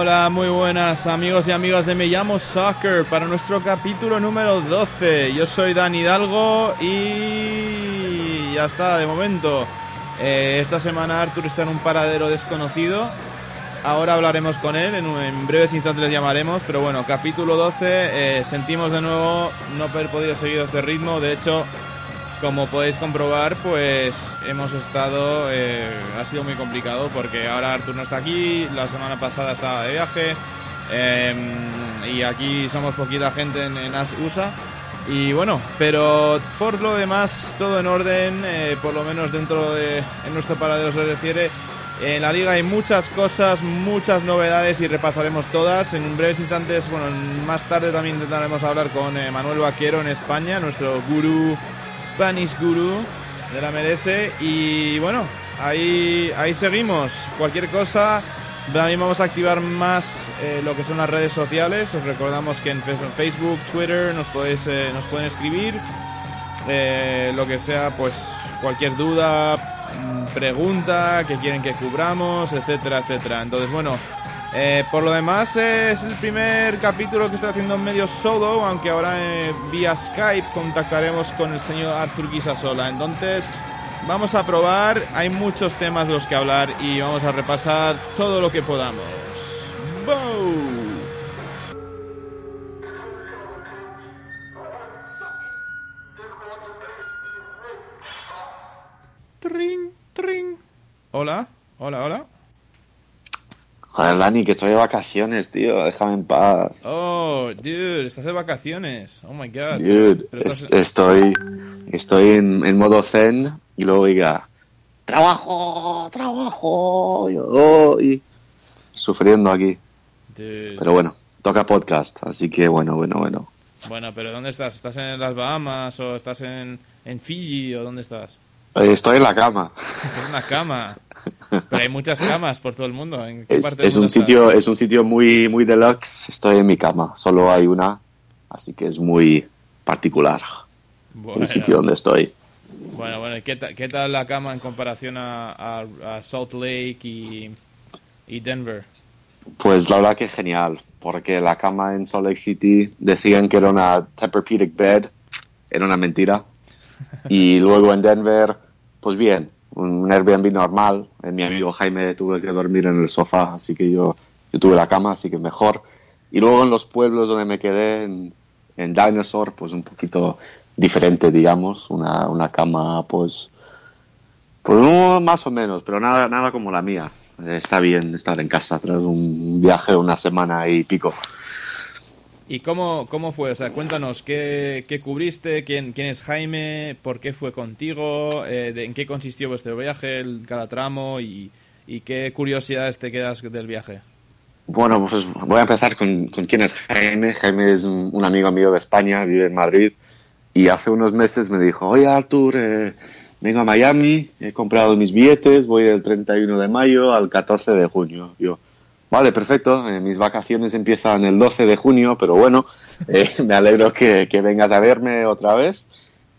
Hola, muy buenas amigos y amigas de Me llamo Soccer para nuestro capítulo número 12. Yo soy Dani Hidalgo y ya está, de momento. Eh, esta semana Arthur está en un paradero desconocido. Ahora hablaremos con él, en, en breves instantes les llamaremos, pero bueno, capítulo 12, eh, sentimos de nuevo no haber podido seguir este ritmo, de hecho como podéis comprobar, pues hemos estado. Eh, ha sido muy complicado porque ahora Artur no está aquí, la semana pasada estaba de viaje. Em, y aquí somos poquita gente en, en USA. Y bueno, pero por lo demás, todo en orden, eh, por lo menos dentro de en nuestro paradero se refiere. En la liga hay muchas cosas, muchas novedades y repasaremos todas. En breves instantes, bueno, más tarde también intentaremos hablar con eh, Manuel Vaquero en España, nuestro gurú Spanish Guru de la MLS. Y bueno, ahí, ahí seguimos. Cualquier cosa, también vamos a activar más eh, lo que son las redes sociales. Os recordamos que en Facebook, Twitter nos, podéis, eh, nos pueden escribir. Eh, lo que sea, pues cualquier duda, mm, pregunta que quieren que cubramos, etcétera, etcétera. Entonces, bueno, eh, por lo demás, es el primer capítulo que estoy haciendo en medio solo, aunque ahora eh, vía Skype contactaremos con el señor Artur Guisasola. Entonces, vamos a probar, hay muchos temas de los que hablar y vamos a repasar todo lo que podamos. ¡Bow! Tring, tring. Hola, hola, hola. Joder, Dani, que estoy de vacaciones, tío. Déjame en paz. Oh, dude, estás de vacaciones. Oh my god. Dude, es- estoy, estoy en, en modo zen y luego diga, trabajo, trabajo, y sufriendo aquí. Dude. Pero bueno, toca podcast, así que bueno, bueno, bueno. Bueno, pero ¿dónde estás? ¿Estás en las Bahamas o estás en, en Fiji o dónde estás? Eh, Estoy en la cama. Estás en una cama. Pero hay muchas camas por todo el mundo. ¿En qué Es, parte es un estás? sitio, es un sitio muy, muy deluxe. Estoy en mi cama, solo hay una, así que es muy particular Bueno, el sitio donde estoy. bueno, bueno, ¿y ¿qué, ta- ¿qué tal la cama en comparación a, a- a Salt Lake y, y Denver? Pues la verdad que genial, porque la cama en Salt Lake City decían que era una Tempur-Pedic bed, era una mentira. Y luego en Denver, pues bien, un Airbnb normal. Eh, Mi amigo Jaime tuve que dormir en el sofá, así que yo, yo tuve la cama, así que mejor. Y luego en los pueblos donde me quedé, en, en Dinosaur, pues un poquito diferente, digamos, una, una cama, pues, pues más o menos, pero nada, nada como la mía. Eh, Está bien estar en casa tras un viaje de una semana y pico. ¿Y cómo, cómo fue? O sea, cuéntanos, ¿qué, qué cubriste? ¿Quién, ¿Quién es Jaime? ¿Por qué fue contigo? Eh, ¿En qué consistió vuestro viaje, el- cada tramo? Y, qué curiosidades te quedas del viaje? Bueno, pues voy a empezar con, con quién es Jaime. Jaime es un, un amigo mío de España, vive en Madrid. Y hace unos meses me dijo, oye Artur, eh, vengo a Miami, he comprado mis billetes, voy del 31 de mayo al 14 de junio. Yo, vale, perfecto, eh, mis vacaciones empiezan el 12 de junio, pero bueno, eh, me alegro que, que vengas a verme otra vez.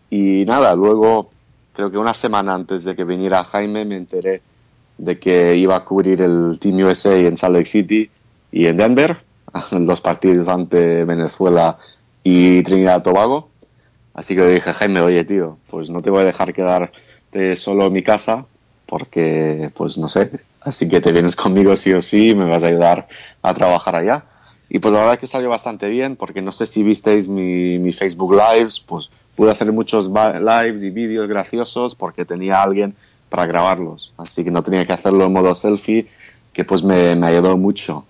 Y nada, luego, creo que una semana antes de que viniera Jaime, me enteré de que iba a cubrir el Team USA en Salt Lake City y en Denver, los partidos ante Venezuela y Trinidad y Tobago. Así que dije, Jaime, oye, tío, pues no te voy a dejar quedarte solo en mi casa porque, pues no sé, así que te vienes conmigo sí o sí me vas a ayudar a trabajar allá. Y pues la verdad que salió bastante bien porque no sé si visteis mi, mi Facebook Lives, pues pude hacer muchos lives y vídeos graciosos porque tenía alguien para grabarlos. Así que no tenía que hacerlo en modo selfie, que pues me, me ayudó mucho.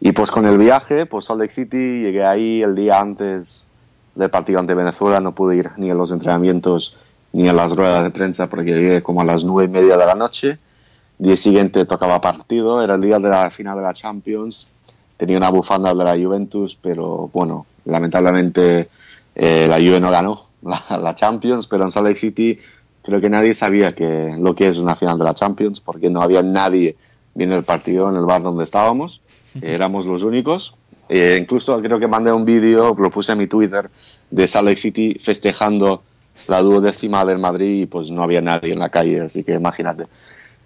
Y pues con el viaje, pues Salt Lake City, llegué ahí el día antes del partido ante Venezuela, no pude ir ni a los entrenamientos ni a las ruedas de prensa porque llegué como a las nueve y media de la noche. Día siguiente tocaba partido, era el día de la final de la Champions. Tenía una bufanda de la Juventus, pero bueno, lamentablemente eh, la Juve no ganó la, la Champions, pero en Salt Lake City creo que nadie sabía que lo que es una final de la Champions porque no había nadie viendo el partido en el bar donde estábamos. Éramos los únicos. Eh, incluso creo que mandé un vídeo, lo puse en mi Twitter, de Salt Lake City festejando la duodécima del Madrid y pues no había nadie en la calle, así que imagínate.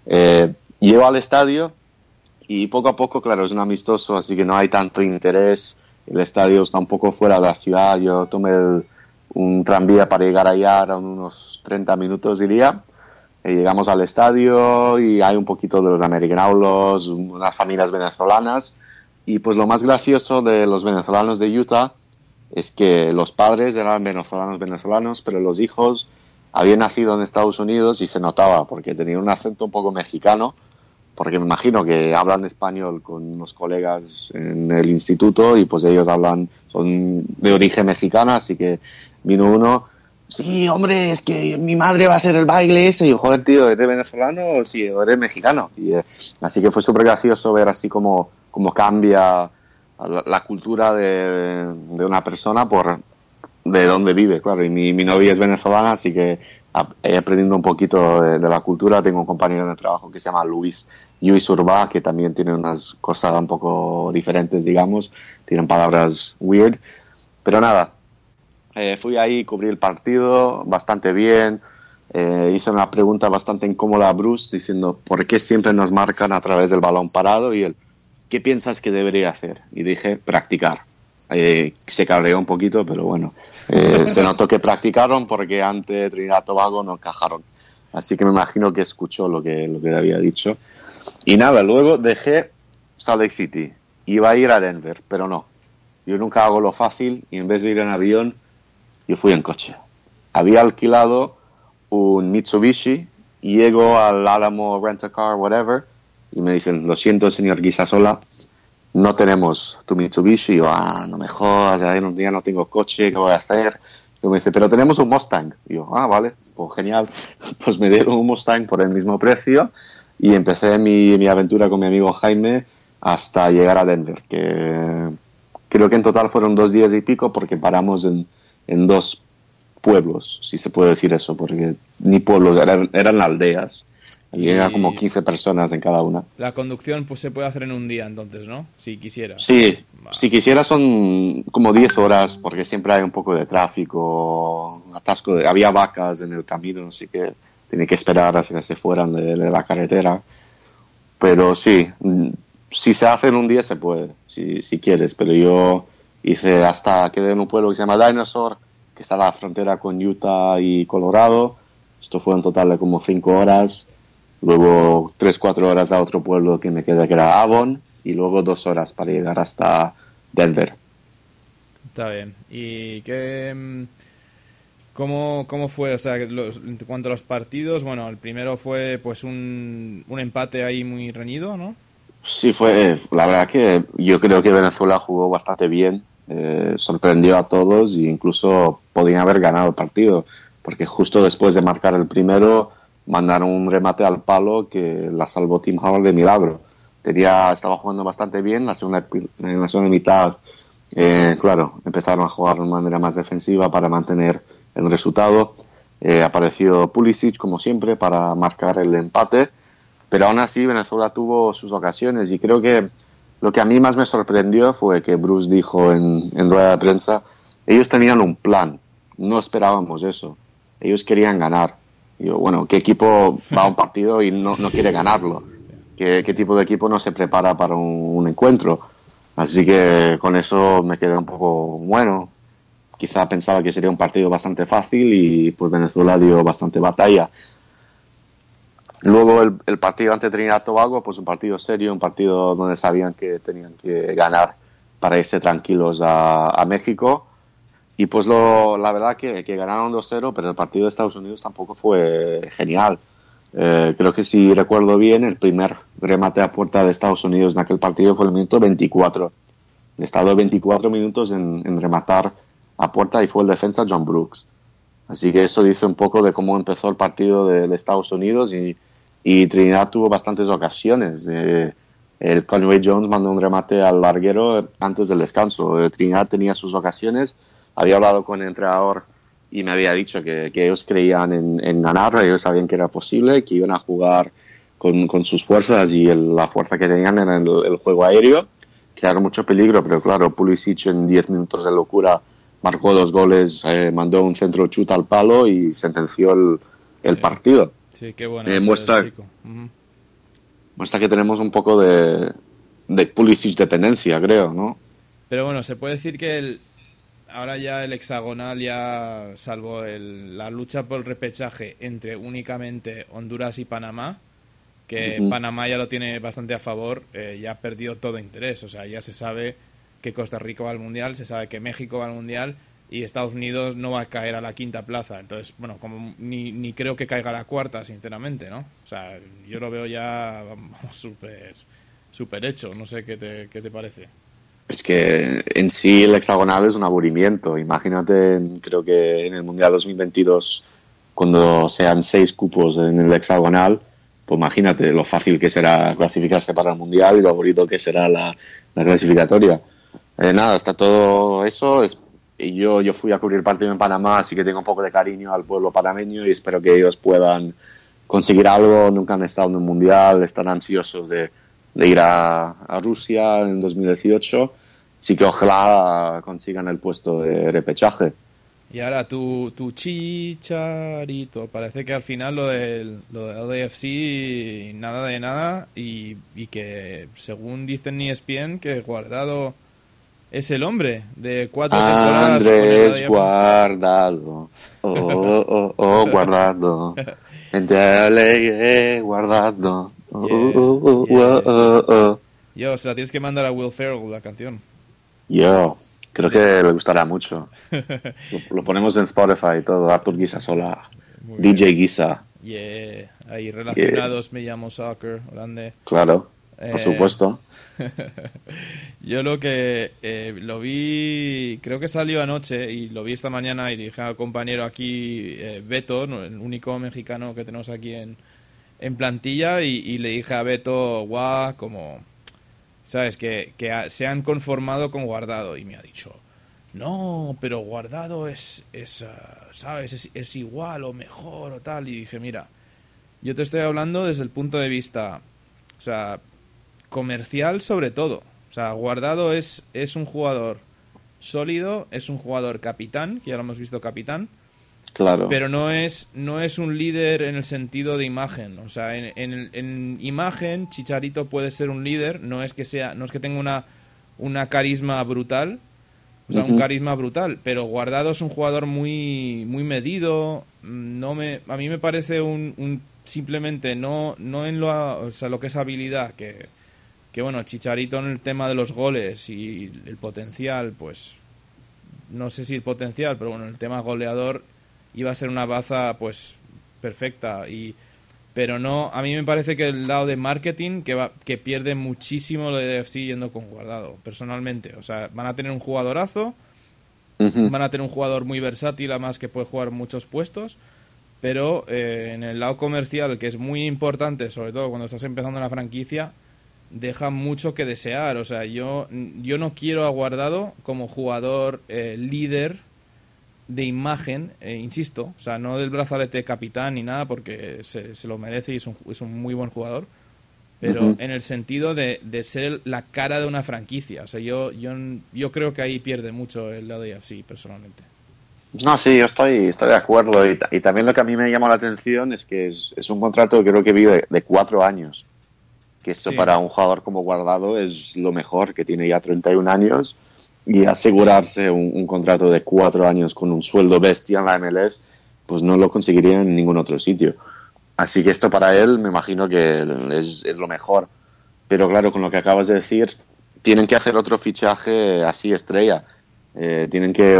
Eh, llego al estadio y poco a poco, claro, es un amistoso, así que no hay tanto interés. El estadio está un poco fuera de la ciudad. Yo tomé un tranvía para llegar allá, eran unos 30 minutos, diría. Y llegamos al estadio y hay un poquito de los americanos, unas familias venezolanas. Y pues lo más gracioso de los venezolanos de Utah es que los padres eran venezolanos venezolanos, pero los hijos habían nacido en Estados Unidos y se notaba porque tenían un acento un poco mexicano, porque me imagino que hablan español con unos colegas en el instituto y pues ellos hablan, son de origen mexicano, así que vino uno, sí, hombre, es que mi madre va a hacer el baile ese, y yo, joder, tío, ¿eres venezolano o sí, eres mexicano? Y, eh, así que fue súper gracioso ver así como, como cambia la, cultura de, de, una persona por de dónde vive, claro. Y mi, novia es venezolana, así que he aprendido un poquito de, la cultura. Tengo un compañero de trabajo que se llama Luis, Luis Urba, que también tiene unas cosas un poco diferentes, digamos. Tienen palabras weird. Pero nada, eh, fui ahí, cubrí el partido bastante bien. Eh, hice una pregunta bastante incómoda a Bruce diciendo por qué siempre nos marcan a través del balón parado y él, ¿qué piensas que debería hacer? Y dije, practicar. Eh, se cabreó un poquito, pero bueno, eh, se notó que practicaron porque ante Trinidad Tobago no encajaron. Así que me imagino que escuchó lo que, lo que le había dicho. Y nada, luego dejé Salt Lake City. Iba a ir a Denver, pero no. Yo nunca hago lo fácil y en vez de ir en avión, yo fui en coche. Había alquilado un Mitsubishi y llego al Alamo Rent a Car, whatever, y me dicen, lo siento, señor Guisasola, no tenemos tu Mitsubishi. Y yo, ah, no me jodas, ya un día no tengo coche, ¿qué voy a hacer? Y me dice, pero tenemos un Mustang. Y yo, ah, vale, pues genial. Pues me dieron un Mustang por el mismo precio y empecé mi, mi aventura con mi amigo Jaime hasta llegar a Denver, que creo que en total fueron dos días y pico porque paramos en, en dos pueblos, si se puede decir eso, porque ni pueblos, eran, eran aldeas. Y era como 15 personas en cada una. La conducción pues se puede hacer en un día entonces, ¿no? Si quisiera. Sí, si quisiera son como 10 horas porque siempre hay un poco de tráfico, atasco, de, había vacas en el camino, así que tiene que esperar hasta que se fueran de, la carretera. Pero sí, si se hace en un día se puede, si, si quieres, pero yo hice hasta quedé en un pueblo que se llama Dinosaur, que está a la frontera con Utah y Colorado. Esto fue en total de como 5 horas luego tres, cuatro horas a otro pueblo que me queda que era Avon y luego dos horas para llegar hasta Denver. Está bien. ¿Y qué, mm, cómo, cómo fue? O sea, en cuanto a los partidos, bueno, el primero fue pues un, un empate ahí muy reñido, ¿no? Sí, fue, la verdad que yo creo que Venezuela jugó bastante bien, eh, sorprendió a todos e incluso podían haber ganado el partido, porque justo después de marcar el primero mandaron un remate al palo que la salvó Tim Howard de milagro. Tenía, estaba jugando bastante bien, la segunda, en la segunda mitad, eh, claro, empezaron a jugar de manera más defensiva para mantener el resultado. Eh, apareció Pulisic, como siempre, para marcar el empate, pero aún así Venezuela tuvo sus ocasiones y creo que lo que a mí más me sorprendió fue que Bruce dijo en, en rueda de prensa, ellos tenían un plan, no esperábamos eso, ellos querían ganar Digo, bueno, ¿qué equipo va a un partido y no, no quiere ganarlo? ¿Qué, ¿Qué, tipo de equipo no se prepara para un, encuentro? Así que con eso me quedé un poco bueno. Quizá pensaba que sería un partido bastante fácil y pues Venezuela dio bastante batalla. Luego el, el partido ante Trinidad Tobago, pues un partido serio, un partido donde sabían que tenían que ganar para irse tranquilos a, a México y pues lo, la verdad que, que ganaron 2-0, pero el partido de Estados Unidos tampoco fue genial. Eh, creo que si recuerdo bien, el primer remate a puerta de Estados Unidos en aquel partido fue el minuto 24. He estado 24 minutos en, en, rematar a puerta y fue el defensa John Brooks. Así que eso dice un poco de cómo empezó el partido de, de Estados Unidos y, y, Trinidad tuvo bastantes ocasiones. Eh, el Conway Jones mandó un remate al larguero antes del descanso. Eh, Trinidad tenía sus ocasiones había hablado con el entrenador y me había dicho que, que ellos creían en, en, ganar, ellos sabían que era posible, que iban a jugar con, con sus fuerzas y la fuerza que tenían en el, juego aéreo. Crearon mucho peligro, pero claro, Pulisic en 10 minutos de locura marcó dos goles, eh, mandó un centro chuta al palo y sentenció el, el partido. Sí, qué bueno. Eh, muestra, muestra que tenemos un poco de, de Pulisic dependencia, creo, ¿no? Pero bueno, se puede decir que el, ahora ya el hexagonal, ya salvo el, la lucha por el repechaje entre únicamente Honduras y Panamá, que Panamá ya lo tiene bastante a favor, eh, ya ha perdido todo interés. O sea, ya se sabe que Costa Rica va al Mundial, se sabe que México va al Mundial y Estados Unidos no va a caer a la quinta plaza. Entonces, bueno, como ni, ni creo que caiga a la cuarta, sinceramente, ¿no? O sea, yo lo veo ya súper super hecho. No sé qué te, qué te parece. Es que en sí el hexagonal es un aburrimiento. Imagínate, creo que en el Mundial 2022, cuando sean seis cupos en el hexagonal, pues imagínate lo fácil que será clasificarse para el Mundial y lo aburrido que será la, clasificatoria. Eh, nada, está todo eso. y yo, yo fui a cubrir partido en Panamá, así que tengo un poco de cariño al pueblo panameño y espero que ellos puedan conseguir algo. Nunca han estado en un Mundial, están ansiosos de ir a, Rusia en 2018. Sí que ojalá consigan el puesto de repechaje. Y ahora tu, tu chicharito. Parece que al final lo del, lo del nada de nada. Y, y que según dicen ESPN que Guardado es el hombre de cuatro temporadas. Andrés Guardado. Oh, oh, oh, Guardado. Entre Guardado. Yo, se la tienes que mandar a Will Ferrell la canción. Yo, creo que le gustará mucho. lo, ponemos en Spotify y todo. Arthur Guisa sola. DJ Guisa. Yeah, ahí relacionados me llamo Soccer, grande. Claro, por eh, supuesto. Yo lo que eh, lo vi, creo que salió anoche y lo vi esta mañana y dije al compañero aquí, eh, Beto, el único mexicano que tenemos aquí en, en plantilla y, le dije a Beto, guau, como, ¿sabes? Que, se han conformado con Guardado y me ha dicho, no, pero Guardado es, es ah, ¿sabes? Es, igual o mejor o tal. Y dije, mira, yo te estoy hablando desde el punto de vista, o sea, comercial sobre todo. O sea, Guardado es, es un jugador sólido, es un jugador capitán, que ya lo hemos visto capitán, pero no es, no es un líder en el sentido de imagen. O sea, en, en, imagen, Chicharito puede ser un líder, no es que sea, no es que tenga una, una carisma brutal. O sea, un carisma brutal. Pero Guardado es un jugador muy, muy medido. No me, a mí me parece un, un simplemente no, no en lo, o sea, lo que es habilidad, que, que bueno, Chicharito en el tema de los goles y el potencial, pues no sé si el potencial, pero bueno, el tema goleador iba a ser una baza pues perfecta. Y pero no a mí me parece que el lado de marketing que va, que pierde muchísimo lo de DFC yendo con guardado personalmente. O sea van a tener un jugadorazo van a tener un jugador muy versátil además que puede jugar muchos puestos pero eh, en el lado comercial que es muy importante sobre todo cuando estás empezando una franquicia deja mucho que desear. O sea yo yo no quiero a guardado como jugador eh, líder de imagen, eh, insisto, o sea, no del brazalete capitán ni nada, porque se, se lo merece y es un, es un, muy buen jugador, pero en el sentido de, de, ser la cara de una franquicia. O sea, yo, yo, yo creo que ahí pierde mucho el lado de AFC, personalmente. No, sí, yo estoy, estoy de acuerdo. Y, y, también lo que a mí me llama la atención es que es, es un contrato que creo que vi de, de cuatro años. Que esto para un jugador como guardado es lo mejor, que tiene ya 31 años y asegurarse un, contrato de cuatro años con un sueldo bestia en la MLS, pues no lo conseguiría en ningún otro sitio. Así que esto para él me imagino que es, lo mejor. Pero claro, con lo que acabas de decir, tienen que hacer otro fichaje así estrella. Eh, tienen que,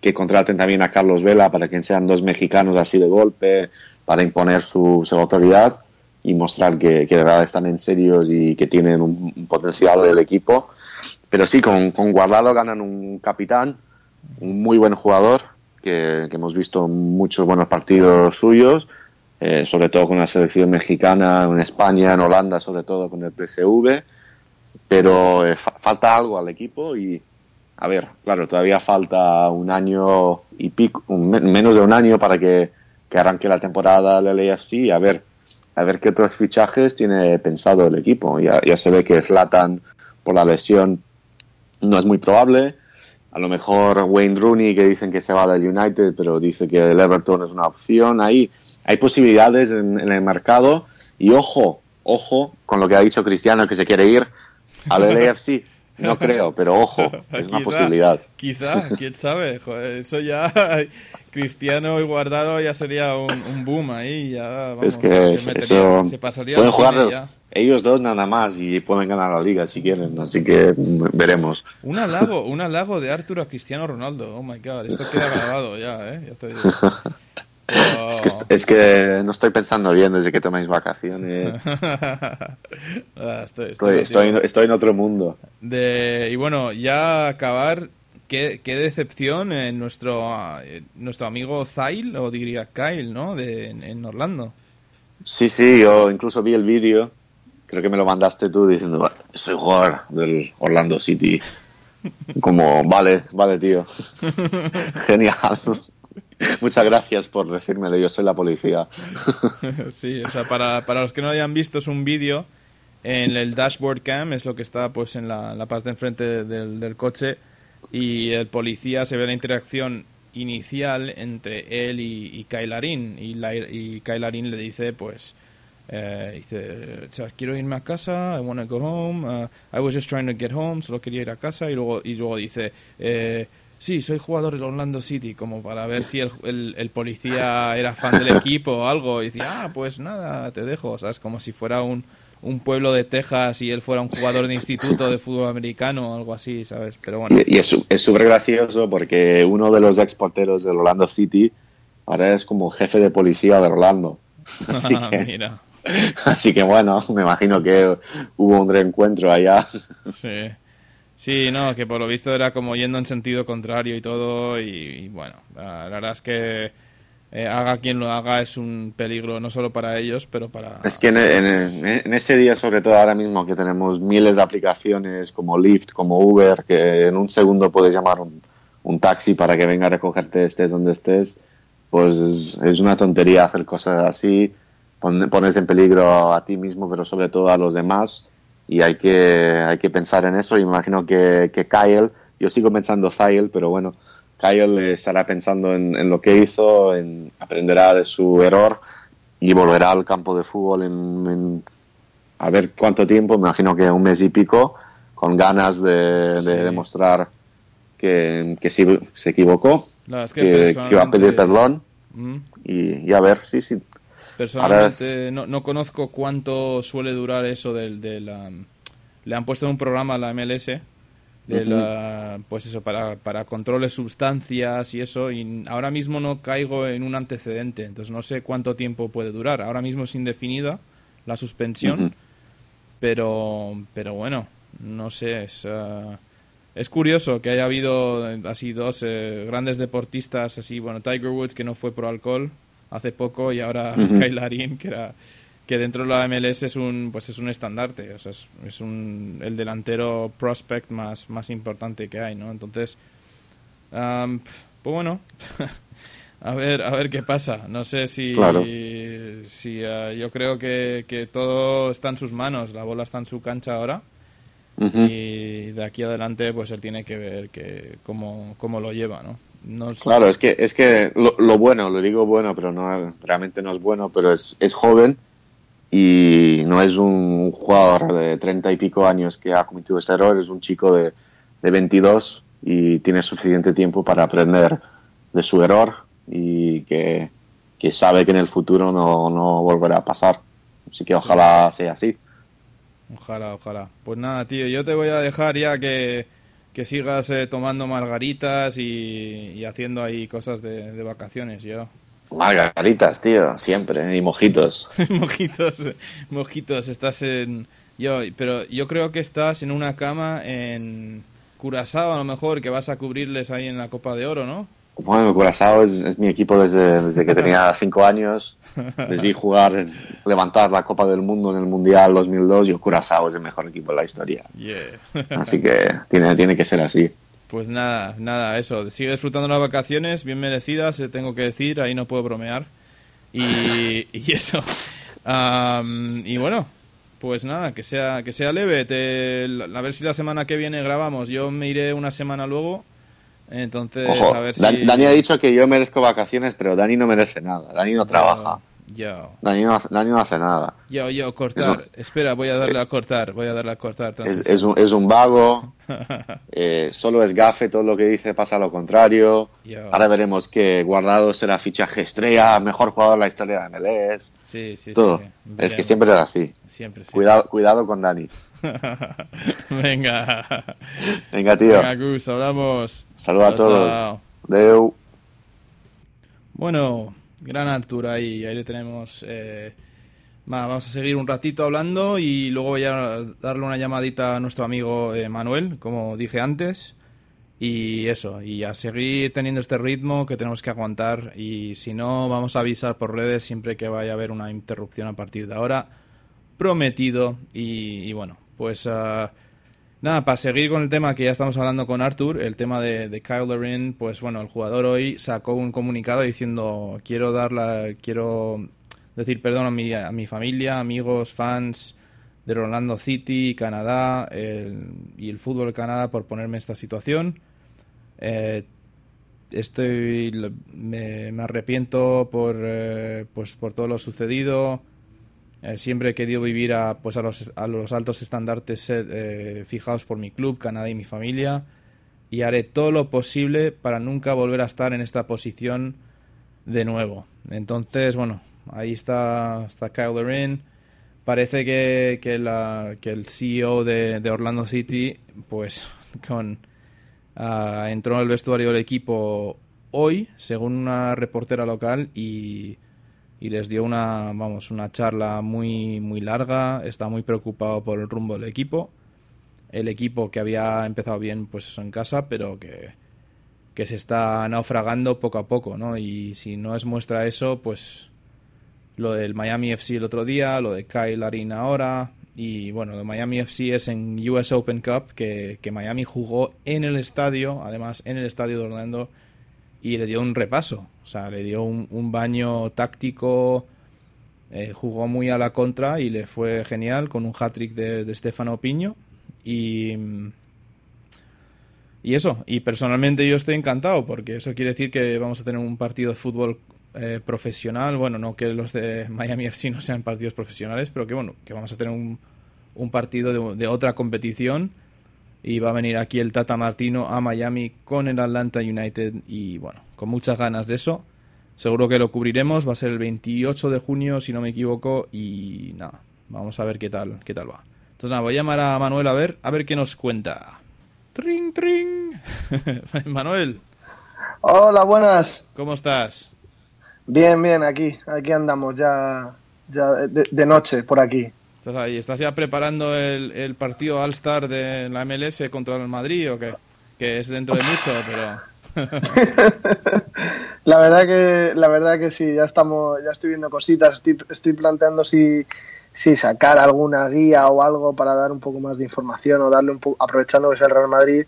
que, contraten también a Carlos Vela para que sean dos mexicanos así de golpe, para imponer su, autoridad y mostrar que, de verdad están en serio y que tienen un potencial del equipo pero sí, con, con Guardado ganan un capitán, un muy buen jugador, que, hemos visto muchos buenos partidos suyos, eh, sobre todo con la selección mexicana, en España, en Holanda, sobre todo con el PSV. Pero eh, falta algo al equipo y, a ver, claro, todavía falta un año y pico, menos de un año para que, que arranque la temporada del LAFC a ver, a ver qué otros fichajes tiene pensado el equipo. Ya, ya se ve que Zlatan por la lesión no es muy probable. A lo mejor Wayne Rooney, que dicen que se va del United, pero dice que el Everton es una opción. Ahí hay posibilidades en, el mercado Y ojo, ojo con lo que ha dicho Cristiano que se quiere ir al LAFC. No creo, pero ojo, es una posibilidad. Quizá, quién sabe. eso ya, Cristiano y Guardado ya sería un, boom ahí. Ya, es que se eso, pueden jugar ellos dos nada más y pueden ganar la liga si quieren, así que veremos. Un halago, un halago de Arturo a Cristiano Ronaldo. Oh my god, esto queda grabado ya, ¿eh? Ya te digo. Es, que, no estoy pensando bien desde que tomáis vacaciones. Ah, estoy, estoy, en otro mundo. De, y bueno, ya acabar, qué, decepción en nuestro, eh, nuestro amigo Zail, o diría Kyle, ¿no? De, en Orlando. Sí, sí, yo incluso vi el vídeo, creo que me lo mandaste tú diciendo, soy jugador del Orlando City. Como, vale, vale, tío. Genial. Muchas gracias por decírmelo, yo soy la policía. sí, o sea, para, para los que no lo hayan visto, es un vídeo en el dashboard cam, es lo que está pues en la, la parte de enfrente del, del, coche, y el policía se ve la interacción inicial entre él y, y Kailarin, y, la, y Kailarin le dice, pues, eh, dice, o sea, quiero irme a casa, I want to go home, uh, I was just trying to get home, solo quería ir a casa, y luego, y luego dice, eh, sí, soy jugador del Orlando City, como para ver si el, el, policía era fan del equipo o algo. Y decía, ah, pues nada, te dejo, ¿sabes? Como si fuera un, un pueblo de Texas y él fuera un jugador de instituto de fútbol americano o algo así, ¿sabes? Pero bueno. Y, es súper gracioso porque uno de los exporteros del Orlando City ahora es como jefe de policía de Orlando. Así que, Así que bueno, me imagino que hubo un reencuentro allá. Sí. Sí, no, que por lo visto era como yendo en sentido contrario y todo. Y, bueno, la, verdad es que eh, haga quien lo haga es un peligro no solo para ellos, pero para... Es que en, ese día, sobre todo ahora mismo, que tenemos miles de aplicaciones como Lyft, como Uber, que en un segundo puedes llamar un, taxi para que venga a recogerte estés donde estés, pues es, una tontería hacer cosas así. pones en peligro a ti mismo, pero sobre todo a los demás y hay que, hay que pensar en eso. Imagino que, que Kyle, yo sigo pensando Zyle, pero bueno, Kyle estará pensando en, lo que hizo, en, aprenderá de su error y volverá al campo de fútbol en, a ver cuánto tiempo, me imagino que un mes y pico, con ganas de, demostrar que, que sí, se equivocó, que, va a pedir perdón mm. y, a ver, sí, sí, Personalmente no, no, conozco cuánto suele durar eso del, de la... Le han puesto en un programa a la MLS de la, pues eso, para, para controles sustancias y eso, y ahora mismo no caigo en un antecedente, entonces no sé cuánto tiempo puede durar. Ahora mismo es indefinida la suspensión, pero, pero bueno, no sé, es, ah, es curioso que haya habido así dos eh, grandes deportistas, así, bueno, Tiger Woods que no fue por alcohol, hace poco y ahora uh que era que dentro de la MLS es un pues es un estandarte, o sea, es, un, el delantero prospect más, más importante que hay, ¿no? Entonces, pues bueno, a ver a ver qué pasa. No sé si, si ah, yo creo que, que todo está en sus manos, la bola está en su cancha ahora. Y de aquí adelante, pues él tiene que ver que cómo, cómo lo lleva, ¿no? Claro, es que, es que lo, bueno, lo digo bueno, pero no realmente no es bueno, pero es, es joven y no es un jugador de treinta y pico años que ha cometido este error, es un chico de, de 22 y tiene suficiente tiempo para aprender de su error y que, que sabe que en el futuro no, no volverá a pasar. Así que ojalá sea así. Ojalá, ojalá. Pues nada, tío, yo te voy a dejar ya que que sigas eh, tomando margaritas y, haciendo ahí cosas de, vacaciones, yo. Margaritas, tío, siempre, y mojitos. mojitos, mojitos, estás en... Yo, pero yo creo que estás en una cama en Curazao, a lo mejor, que vas a cubrirles ahí en la Copa de Oro, ¿no? Bueno, Curazao es, es mi equipo desde, desde que tenía cinco años. Les vi jugar, levantar la Copa del Mundo en el Mundial 2002 y Curazao es el mejor equipo de la historia. así que tiene, tiene que ser así. Pues nada, nada, eso. Sigue disfrutando las vacaciones, bien merecidas, eh, tengo que decir, ahí no puedo bromear. Y, y eso. y bueno, pues nada, que sea, que sea leve. a ver si la semana que viene grabamos. Yo me iré una semana luego entonces, a ver si... Dani ha dicho que yo merezco vacaciones, pero Dani no merece nada. Dani no trabaja. Yo. Dani no, hace, Dani no hace nada. Yo, yo, cortar. Espera, voy a darle a cortar. Voy a darle a cortar. Es, es, un, es un vago. eh, solo es gafe. Todo lo que dice pasa lo contrario. Yo. Ahora veremos que Guardado será fichaje estrella, mejor jugador de la historia de MLS. Sí, sí, Todo. sí. Es que siempre es así. Siempre. Cuidado, cuidado con Dani. Venga. Venga, tío. Venga, Gus, hablamos. Saludos a todos. Deu. Bueno, gran Artur ahí, ahí le tenemos. eh, va, vamos a seguir un ratito hablando y luego voy a darle una llamadita a nuestro amigo eh, Manuel, como dije antes. Y eso, y a seguir teniendo este ritmo que tenemos que aguantar. Y si no, vamos a avisar por redes siempre que vaya a haber una interrupción a partir de ahora. Prometido. Y, y bueno, pues ah, Nada, para seguir con el tema que ya estamos hablando con Arthur, el tema de, de Kyle Larin, pues bueno, el jugador hoy sacó un comunicado diciendo quiero dar la, quiero decir perdón a mi, a mi familia, amigos, fans del Orlando City, Canadá el- y el fútbol de Canadá por ponerme en esta situación. Eh, estoy me, me arrepiento por eh, pues por todo lo sucedido eh, siempre he querido vivir a, pues a, los, a los altos estandartes eh, fijados por mi club, Canadá y mi familia. Y haré todo lo posible para nunca volver a estar en esta posición de nuevo. Entonces, bueno, ahí está, está Kyle Larin. Parece que, que, la- que el CEO de, de Orlando City, pues, con, ah, entró en el vestuario del equipo hoy, según una reportera local, y y les dio una vamos una charla muy muy larga. Está muy preocupado por el rumbo del equipo. El equipo que había empezado bien pues en casa pero que que se está naufragando poco a poco no y si no es muestra eso pues lo del Miami FC el otro día lo de Kyle Larin ahora y bueno, lo Miami FC es en US Open Cup que, que Miami jugó en el estadio, además en el estadio de Orlando y le dio un repaso, sea, le dio un, baño táctico, eh, jugó muy a la contra y le fue genial con un hat-trick de, de Stefano Piño. Y, eso, y personalmente yo estoy encantado porque eso quiere decir que vamos a tener un partido de fútbol eh, profesional, bueno, no que los de Miami FC no sean partidos profesionales, pero que bueno, que vamos a tener un, partido de otra competición. Y va a venir aquí el Tata Martino a Miami con el Atlanta United y bueno, con muchas ganas de eso. Seguro que lo cubriremos, va a ser el 28 de junio si no me equivoco y nada, vamos a ver qué tal, qué tal va. Entonces nada, voy a llamar a Manuel a ver, a ver qué nos cuenta. Tring, tring. Manuel, Hola, buenas. ¿cómo estás? Bien, bien, aquí, aquí andamos ya, ya de, de noche por aquí. ¿Estás ahí? ¿Estás ya preparando el, el partido All-Star de la MLS contra el Madrid o qué? Que es dentro de mucho, pero... La verdad que, la verdad que sí, ya estamos, ya estoy viendo cositas, estoy, estoy planteando si, si sacar alguna guía o algo para dar un poco más de información o darle un poco, aprovechando que es el Real Madrid,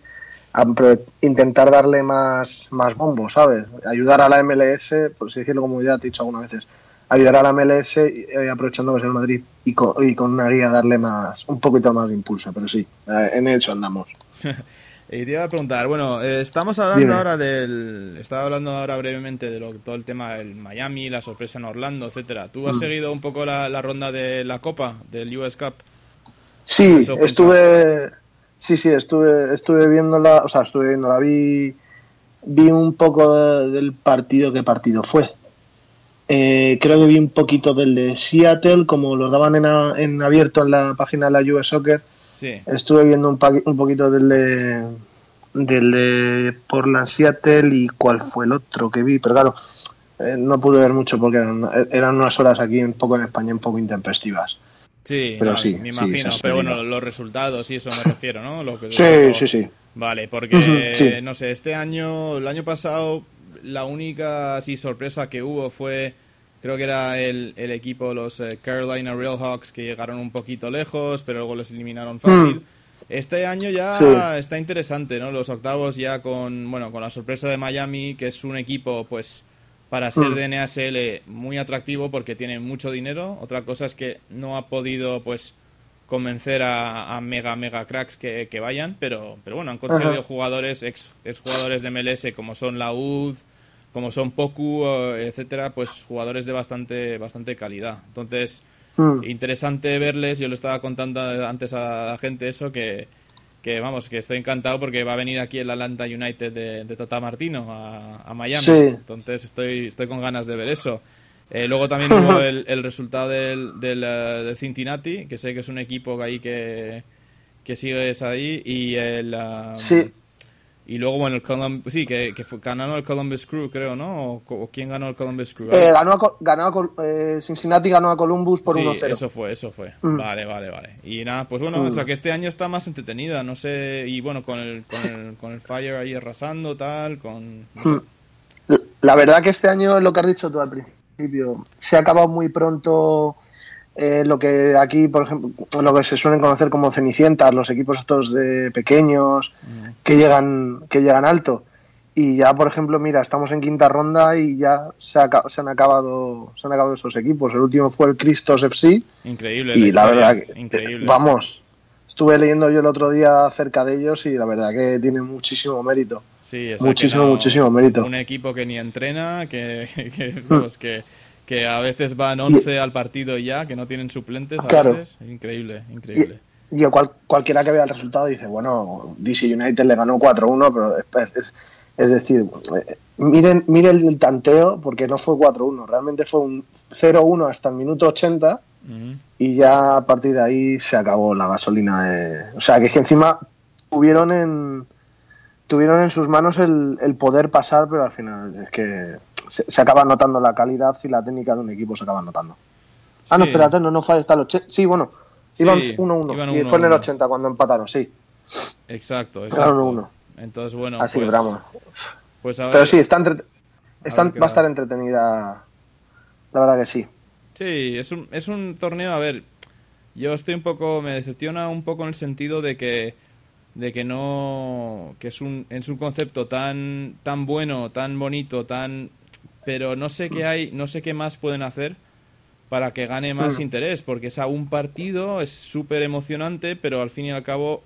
intentar darle más, más bombo, ¿sabes? Ayudar a la MLS, por así decirlo, como ya te he dicho algunas veces, ayudar a la MLS eh, aprovechando que es el Madrid y con, y con una guía darle más, un poquito más de impulso, pero sí, eh, en eso andamos. Y te iba a preguntar, bueno, eh, estamos hablando Dime. ahora del... Estaba hablando ahora brevemente de lo, todo el tema del Miami, la sorpresa en Orlando, etcétera. ¿Tú Mm. has seguido un poco la, la ronda de la Copa, del US Cup? Sí, estuve, sí, sí, estuve, estuve viéndola, o sea, estuve viéndola, vi, vi un poco de- del partido, ¿qué partido fue? Eh, creo que vi un poquito del de Seattle, como lo daban en, a- en abierto en la página de la US Soccer, Sí. estuve viendo un, un poquito del de, del de Portland Seattle y cuál fue el otro que vi, pero claro, eh, no pude ver mucho porque eran, eran unas horas aquí un poco en España un poco intempestivas. Sí, Pero no, sí, me imagino. pero bueno, los resultados y eso me refiero, ¿no? Lo que- Sí, sí, sí. Vale, porque, sí. no sé, este año, el año pasado, la única así sorpresa que hubo fue, creo que era el, el equipo, los eh, Carolina Real Hawks, que llegaron un poquito lejos, pero luego les eliminaron fácil. Este año ya. Sí. está interesante, ¿no? Los octavos ya con, bueno, con la sorpresa de Miami, que es un equipo, pues, para ser Mm. de NASL muy atractivo porque tiene mucho dinero. Otra cosa es que no ha podido, pues, convencer a, a mega, mega cracks que, que vayan, pero, pero bueno, han conseguido Ajá. jugadores, ex, ex jugadores de MLS como son Laud, como son Poku, eh, etcétera, pues jugadores de bastante, bastante calidad. Entonces, Mm. interesante verles. Yo le estaba contando antes a la gente eso que, que vamos, que estoy encantado porque va a venir aquí el Atlanta United de, de Tata Martino a, a Miami. Sí. Entonces estoy, estoy con ganas de ver eso. Eh, luego también hubo el, el resultado del, del, eh, de Cincinnati, que sé que es un equipo ahí que, que sigues ahí, y el... um, Sí. Y luego, bueno, el Colum- sí, que, que fue, ganaron el Columbus Crew, creo, ¿no? ¿O, o quién ganó el Columbus Crew? Eh, ganó a, ganó a eh, Cincinnati ganó a Columbus por sí, 1-0. eso fue, eso fue. Mm. Vale, vale, vale. Y nada, pues bueno, Mm. o sea que este año está más entretenida, no sé, y bueno, con el, con el, con el Fire ahí arrasando, tal, con... no sé. Mm. La verdad que este año es lo que has dicho tú al principio. Se ha acabado muy pronto eh, lo que aquí, por ejemplo, lo que se suelen conocer como cenicientas, los equipos estos de pequeños Mm. que llegan que llegan alto. Y ya, por ejemplo, mira, estamos en quinta ronda y ya se, han acabado se han acabado esos equipos. El último fue el Cristos FC Increíble. y la verdad que Increíble. vamos. Estuve leyendo yo el otro día acerca de ellos y la verdad que tiene muchísimo mérito. Sí, muchísimo, no- muchísimo mérito. Un equipo que ni entrena, que, que, Mm. que, que a veces van 11 al partido y ya, que no tienen suplentes a Claro. veces. Increíble, increíble. Y cual- cualquiera que vea el resultado dice, bueno, DC United le ganó 4-1, pero es, es- es decir, eh, miren, miren el tanteo, porque no fue 4-1, realmente fue un 0-1 hasta el minuto 80 Ujú. y ya a partir de ahí se acabó la gasolina. De... O sea, que es que encima tuvieron en, tuvieron en sus manos el, el poder pasar, pero al final es que se, se acaba notando la calidad y la técnica de un equipo, se acaba notando. Ah, no, Sí. espérate, no, no falla hasta el 80. Sí, bueno, iban iban 1-1. Y uno, fue en el uno. 80 cuando empataron, sí. Exacto, exacto. uno. Entonces, bueno, Así, pues, pues a ver. Pero sí, está entre- está- va a estar da. entretenida. La verdad que sí. Sí, es un, es un torneo, a ver, yo estoy un poco, me decepciona un poco en el sentido de que de que no que es un es un concepto tan tan bueno, tan bonito, tan pero no sé qué hay, no sé qué más pueden hacer para que gane más Mm. interés, porque es a un partido, es súper emocionante, pero al fin y al cabo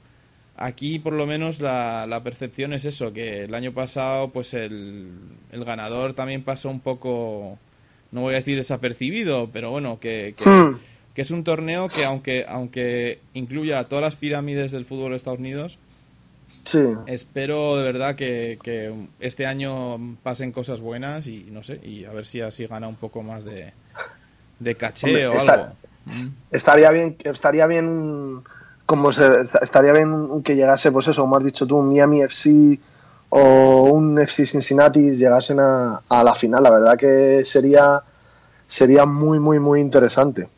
aquí por lo menos la, la percepción es eso, que el año pasado pues el, el ganador también pasó un poco, no voy a decir desapercibido, pero bueno, que, que, Hmm. que es un torneo que aunque, aunque incluya todas las pirámides del fútbol de Estados Unidos, Sí. espero de verdad que, que este año pasen cosas buenas y no sé, y a ver si así gana un poco más de, de caché Hombre, o está- algo. Estaría bien, estaría bien como se, estaría bien que llegase, pues eso, como has dicho tú, un Miami FC o un FC Cincinnati llegasen a, a la final. La verdad que sería sería muy, muy, muy interesante.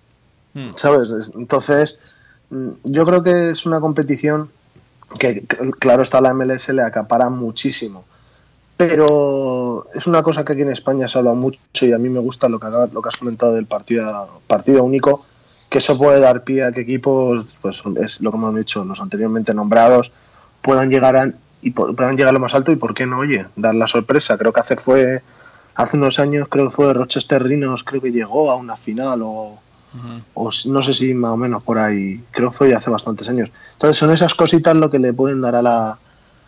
Hmm. ¿Sabes? Es- Entonces, mm, yo creo que es una competición que, claro está, la MLS le acapara muchísimo. Pero es una cosa que aquí en España se habla mucho y a mí me gusta lo que, lo que has comentado del partido, partido único, que eso puede dar pie a que equipos, pues es lo que hemos dicho, los anteriormente nombrados, puedan llegar a, y puedan llegar a lo más alto y por qué no, oye, dar la sorpresa. Creo que hace fue hace unos años, creo que fue Rochester Rhinos, creo que llegó a una final o, O no sé si más o menos por ahí, creo que fue hace bastantes años. Entonces son esas cositas lo que le pueden dar a la,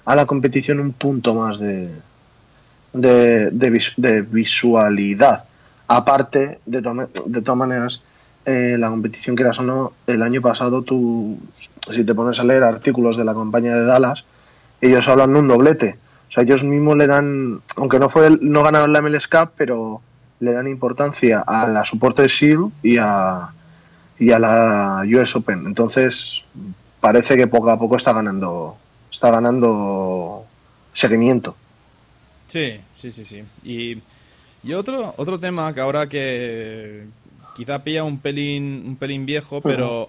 a la competición un punto más de, de, de, de visualidad. Aparte, de, de todas maneras, eh, la competición, quieras o no, el año pasado tú, si te pones a leer artículos de la campaña de Dallas, ellos hablan de un doblete. O sea, ellos mismos le dan, aunque no fue no ganaron la MLS Cup, pero le dan importancia a la Supporter Shield y a, y a la US Open. Entonces, parece que poco a poco está ganando, está ganando seguimiento. Sí, sí, sí, sí. Y, y otro, otro tema que ahora que quizá pilla un pelín, un pelín viejo, pero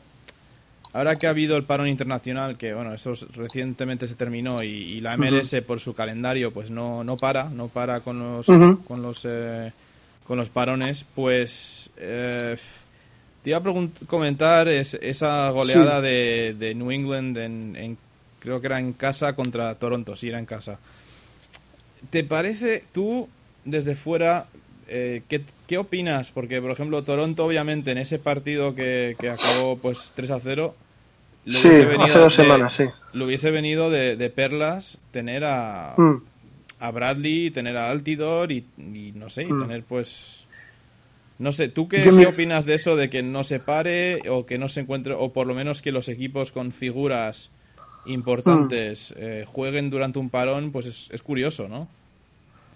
ahora que ha habido el parón internacional, que bueno, eso recientemente se terminó y, y la MLS por su calendario pues no, no para, no para con los, con los, eh, con los parones, pues eh, te iba a comentar es- esa goleada de, de New England en, en- creo que era en casa contra Toronto, sí, era en casa. ¿Te parece tú, desde fuera, eh, ¿qué, qué opinas? Porque, por ejemplo, Toronto, obviamente, en ese partido que, que acabó pues 3 a 0, le Sí, hubiese venido hace dos de- semanas, sí. le hubiese venido de, de perlas tener a, Mm. A Bradley, tener a Altidor y, no sé, y mm. tener pues... No sé, ¿tú qué, qué, opinas de eso, de que no se pare o que no se encuentre, o por lo menos que los equipos con figuras importantes mm. eh, jueguen durante un parón? Pues es, curioso, ¿no?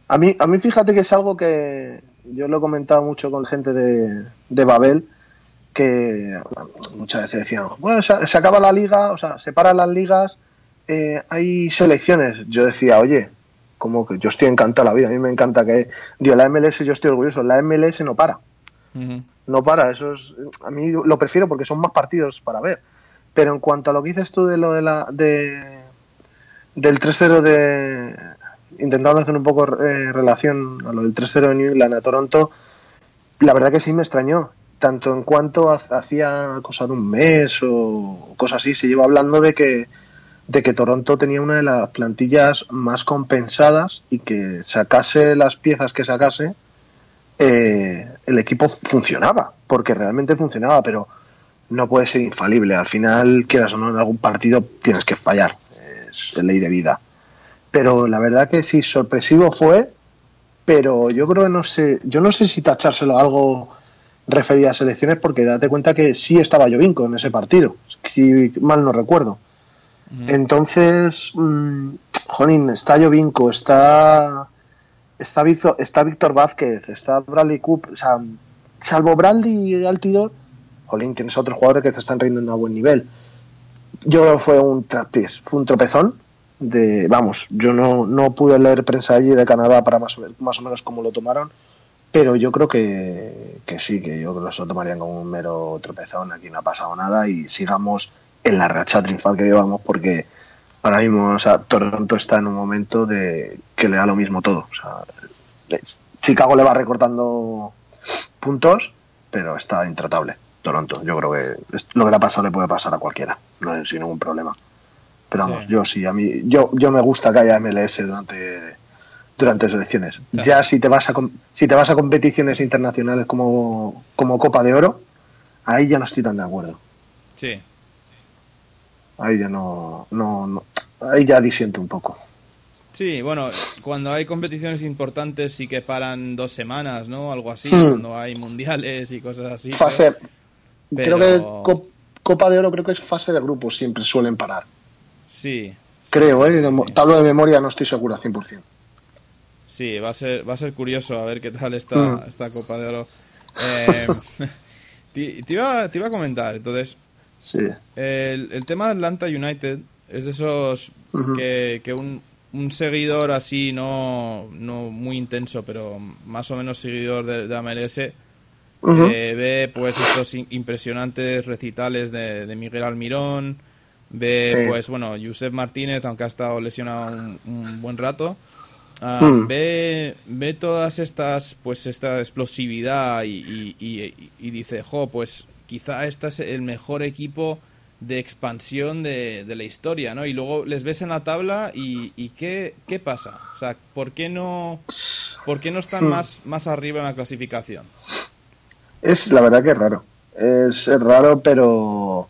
A mí, a mí fíjate que es algo que yo lo he comentado mucho con gente de, de Babel, que muchas veces decían, bueno, se, acaba la liga, o sea, se paran las ligas, eh, hay selecciones. Yo decía, oye, como que yo estoy encantado la vida, a mí me encanta que, digo, la MLS yo estoy orgulloso, la MLS no para. No para, eso es, a mí lo prefiero porque son más partidos para ver. Pero en cuanto a lo que dices tú de lo de la, de, del 3-0 de, intentando hacer un poco eh, relación a lo del 3-0 de New England a Toronto, la verdad que sí me extrañó. Tanto en cuanto hacía cosa de un mes o cosas así, se lleva hablando de que de que Toronto tenía una de las plantillas más compensadas y que sacase las piezas que sacase, eh, el equipo funcionaba, porque realmente funcionaba, pero no puede ser infalible. Al final, quieras o no, en algún partido tienes que fallar, es ley de vida. Pero la verdad que sí, sorpresivo fue, pero yo creo que no sé, yo no sé si tachárselo algo referido a selecciones, porque date cuenta que sí estaba Jovinko en ese partido, si mal no recuerdo. Entonces, mmm, está Jovinko, está, está, está Víctor Vázquez, está Bradley Coop, o sea, salvo Bradley y Altidor, Jolín, tienes otros jugadores que te están rindiendo a buen nivel. Yo creo que fue un traspiés, fue un tropezón. De, vamos, yo no, no pude leer prensa allí de Canadá para más o, más o menos cómo lo tomaron, pero yo creo que, que sí, que yo creo que se lo tomarían como un mero tropezón. Aquí no ha pasado nada y sigamos en la racha triunfal que llevamos porque ahora mismo o sea, Toronto está en un momento de que le da lo mismo todo. O sea, Chicago le va recortando puntos, pero está intratable. Toronto, yo creo que lo que le ha pasado le puede pasar a cualquiera, no sin ningún problema. Pero vamos, yo sí, a mí, yo, yo me gusta que haya MLS durante durante selecciones. Ya si te vas a si te vas a competiciones internacionales como, como Copa de Oro, ahí ya no estoy tan de acuerdo. Sí, ahí ya no, no, ahí ya disiento un poco. Sí, bueno, cuando hay competiciones importantes sí que paran dos semanas, ¿no? Algo así, hmm. cuando hay mundiales y cosas así. Fase, creo que Copa de Oro creo que es fase de grupos, siempre suelen parar. Sí. Creo, ¿eh? Tablo de memoria no estoy seguro al 100%. Sí, va a ser, va a ser curioso a ver qué tal está hmm. esta Copa de Oro. Eh, te, iba, te iba a comentar, entonces, el, tema de Atlanta United es de esos que, un, seguidor así, no, no muy intenso, pero más o menos seguidor de, la MLS, eh, ve pues estos impresionantes recitales de, Miguel Almirón, ve pues bueno, Josep Martínez, aunque ha estado lesionado un, buen rato. Ah, hmm. ve, ve todas estas, pues esta explosividad y, y dice, jo, pues quizá este es el mejor equipo de expansión de, la historia, ¿no? Y luego les ves en la tabla y, ¿qué, ¿qué, pasa? O sea, ¿por qué no, por qué no están hmm. más, más arriba en la clasificación? Es la verdad que es raro. Es, raro, pero...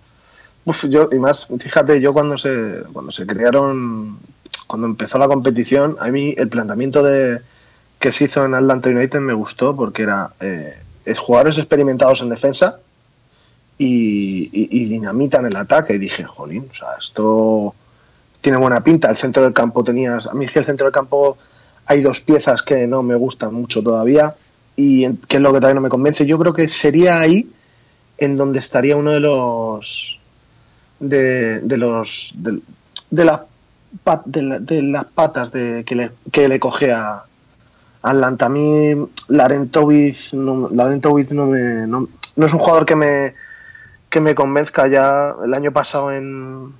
yo, y más, fíjate, yo cuando se, cuando se crearon, cuando empezó la competición, a mí el planteamiento de que se hizo en Atlanta United me gustó porque era eh, es jugadores experimentados en defensa, y, y, dinamitan el ataque. Y dije, jolín, o sea, esto tiene buena pinta. El centro del campo tenías. A mí es que el centro del campo hay dos piezas que no me gustan mucho todavía y que es lo que todavía no me convence. Yo creo que sería ahí en donde estaría uno de los. de, de los. de, de, de, las patas de, que, le, que le coge a. Atlanta, a mí Larentovic no, me, no es un jugador que me, que me convenzca ya el año pasado en,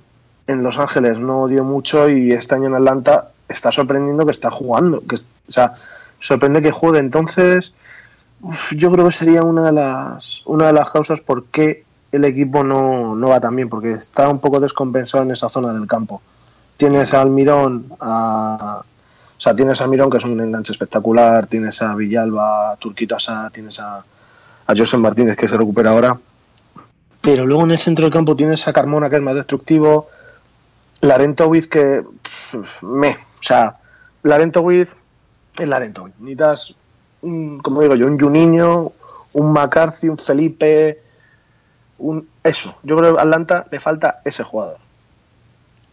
en Los Ángeles no dio mucho y este año en Atlanta está sorprendiendo que está jugando, que o sea, sorprende que juegue. Entonces, yo creo que sería una de las una de las causas por qué el equipo no, no va tan bien, porque está un poco descompensado en esa zona del campo. Tienes a Almirón, a, o sea, tienes a Almirón que es un enganche espectacular, tienes a Villalba, a Turquito Asa, tienes a, a José Martínez que se recupera ahora pero luego en el centro del campo tienes a Carmona que es más destructivo, Larentovic que me, o sea, Larento With es Larento With. Necesitas, un, como digo yo, un Juninho, un McCarthy, un Felipe, un eso. Yo creo que a Atlanta le falta ese jugador.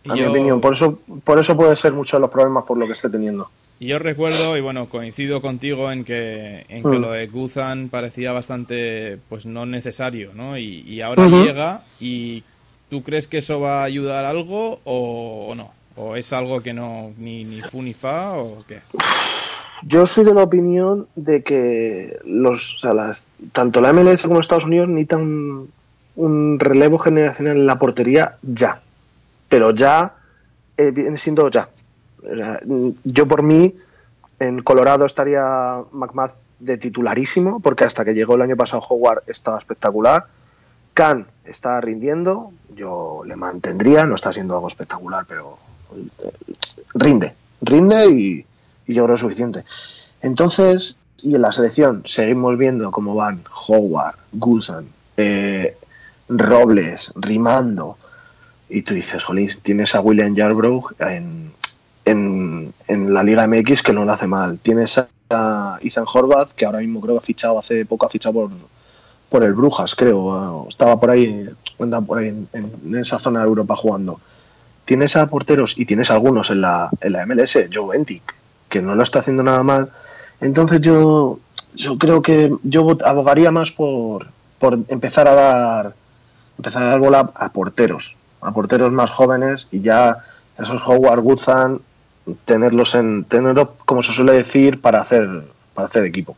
A mi opinión. Por eso, por eso puede ser muchos de los problemas por lo que esté teniendo. Y yo recuerdo, y bueno, coincido contigo en que, en que mm. lo de Guzan parecía bastante, pues no necesario, ¿no? Y, ahora llega, ¿y tú crees que eso va a ayudar algo o, no? ¿O es algo que no, ni, ni fu ni fa o qué? Yo soy de la opinión de que los, o sea, las, tanto la MLS como Estados Unidos necesitan un relevo generacional en la portería ya. Pero ya eh, viene siendo ya. Yo por mí, en Colorado estaría McMath de titularísimo, porque hasta que llegó el año pasado Howard estaba espectacular. Khan está rindiendo, yo le mantendría, no está siendo algo espectacular, pero eh, rinde, rinde y, yo creo suficiente. Entonces, y en la selección seguimos viendo cómo van Howard, Gulsan, eh, Robles, Rimando, y tú dices, jolín, tienes a William Yarbrough en, en, la Liga MX que no lo hace mal. Tienes a Ethan Horvath, que ahora mismo creo que ha fichado, hace poco ha fichado por, por el Brujas, creo. Estaba por ahí, por ahí en, esa zona de Europa jugando. Tienes a porteros y tienes algunos en la, en la MLS, Joe Ventic, que no lo está haciendo nada mal. Entonces yo, yo creo que yo abogaría más por, por empezar a dar empezar a dar bola a porteros, a porteros más jóvenes y ya esos Howard Woodson tenerlos en tenerlos como se suele decir para hacer para hacer equipo.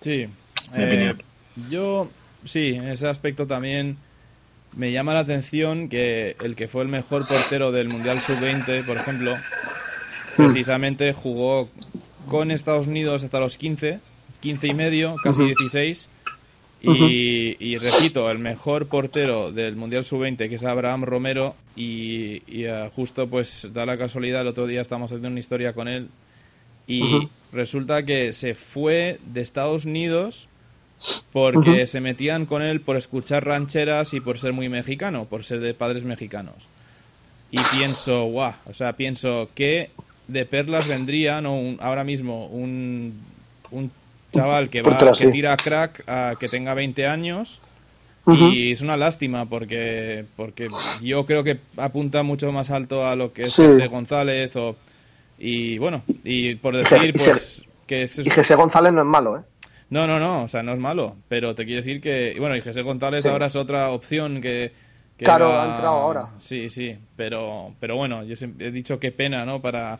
Sí eh, yo sí en ese aspecto también me llama la atención que el que fue el mejor portero del mundial sub 20 por ejemplo hmm. precisamente jugó con Estados Unidos hasta los 15 15 y medio casi 16 y, repito, el mejor portero del Mundial Sub-20, que es Abraham Romero, y, eh, justo pues da la casualidad, el otro día estamos haciendo una historia con él, y resulta que se fue de Estados Unidos porque se metían con él por escuchar rancheras y por ser muy mexicano, por ser de padres mexicanos. Y pienso, guau, o sea, pienso que de perlas vendrían o ahora mismo un, un chaval que, va, que tira crack a que tenga 20 años. Y es una lástima porque, porque yo creo que apunta mucho más alto a lo que es José González o, y bueno, y por decir pues que es... Y José González no es malo, ¿eh? No, no, no, o sea, no es malo, pero te quiero decir que, bueno, y José González ahora es otra opción que... claro, ha entrado ahora. Sí, sí, pero, pero bueno, yo he dicho qué pena, ¿no? Para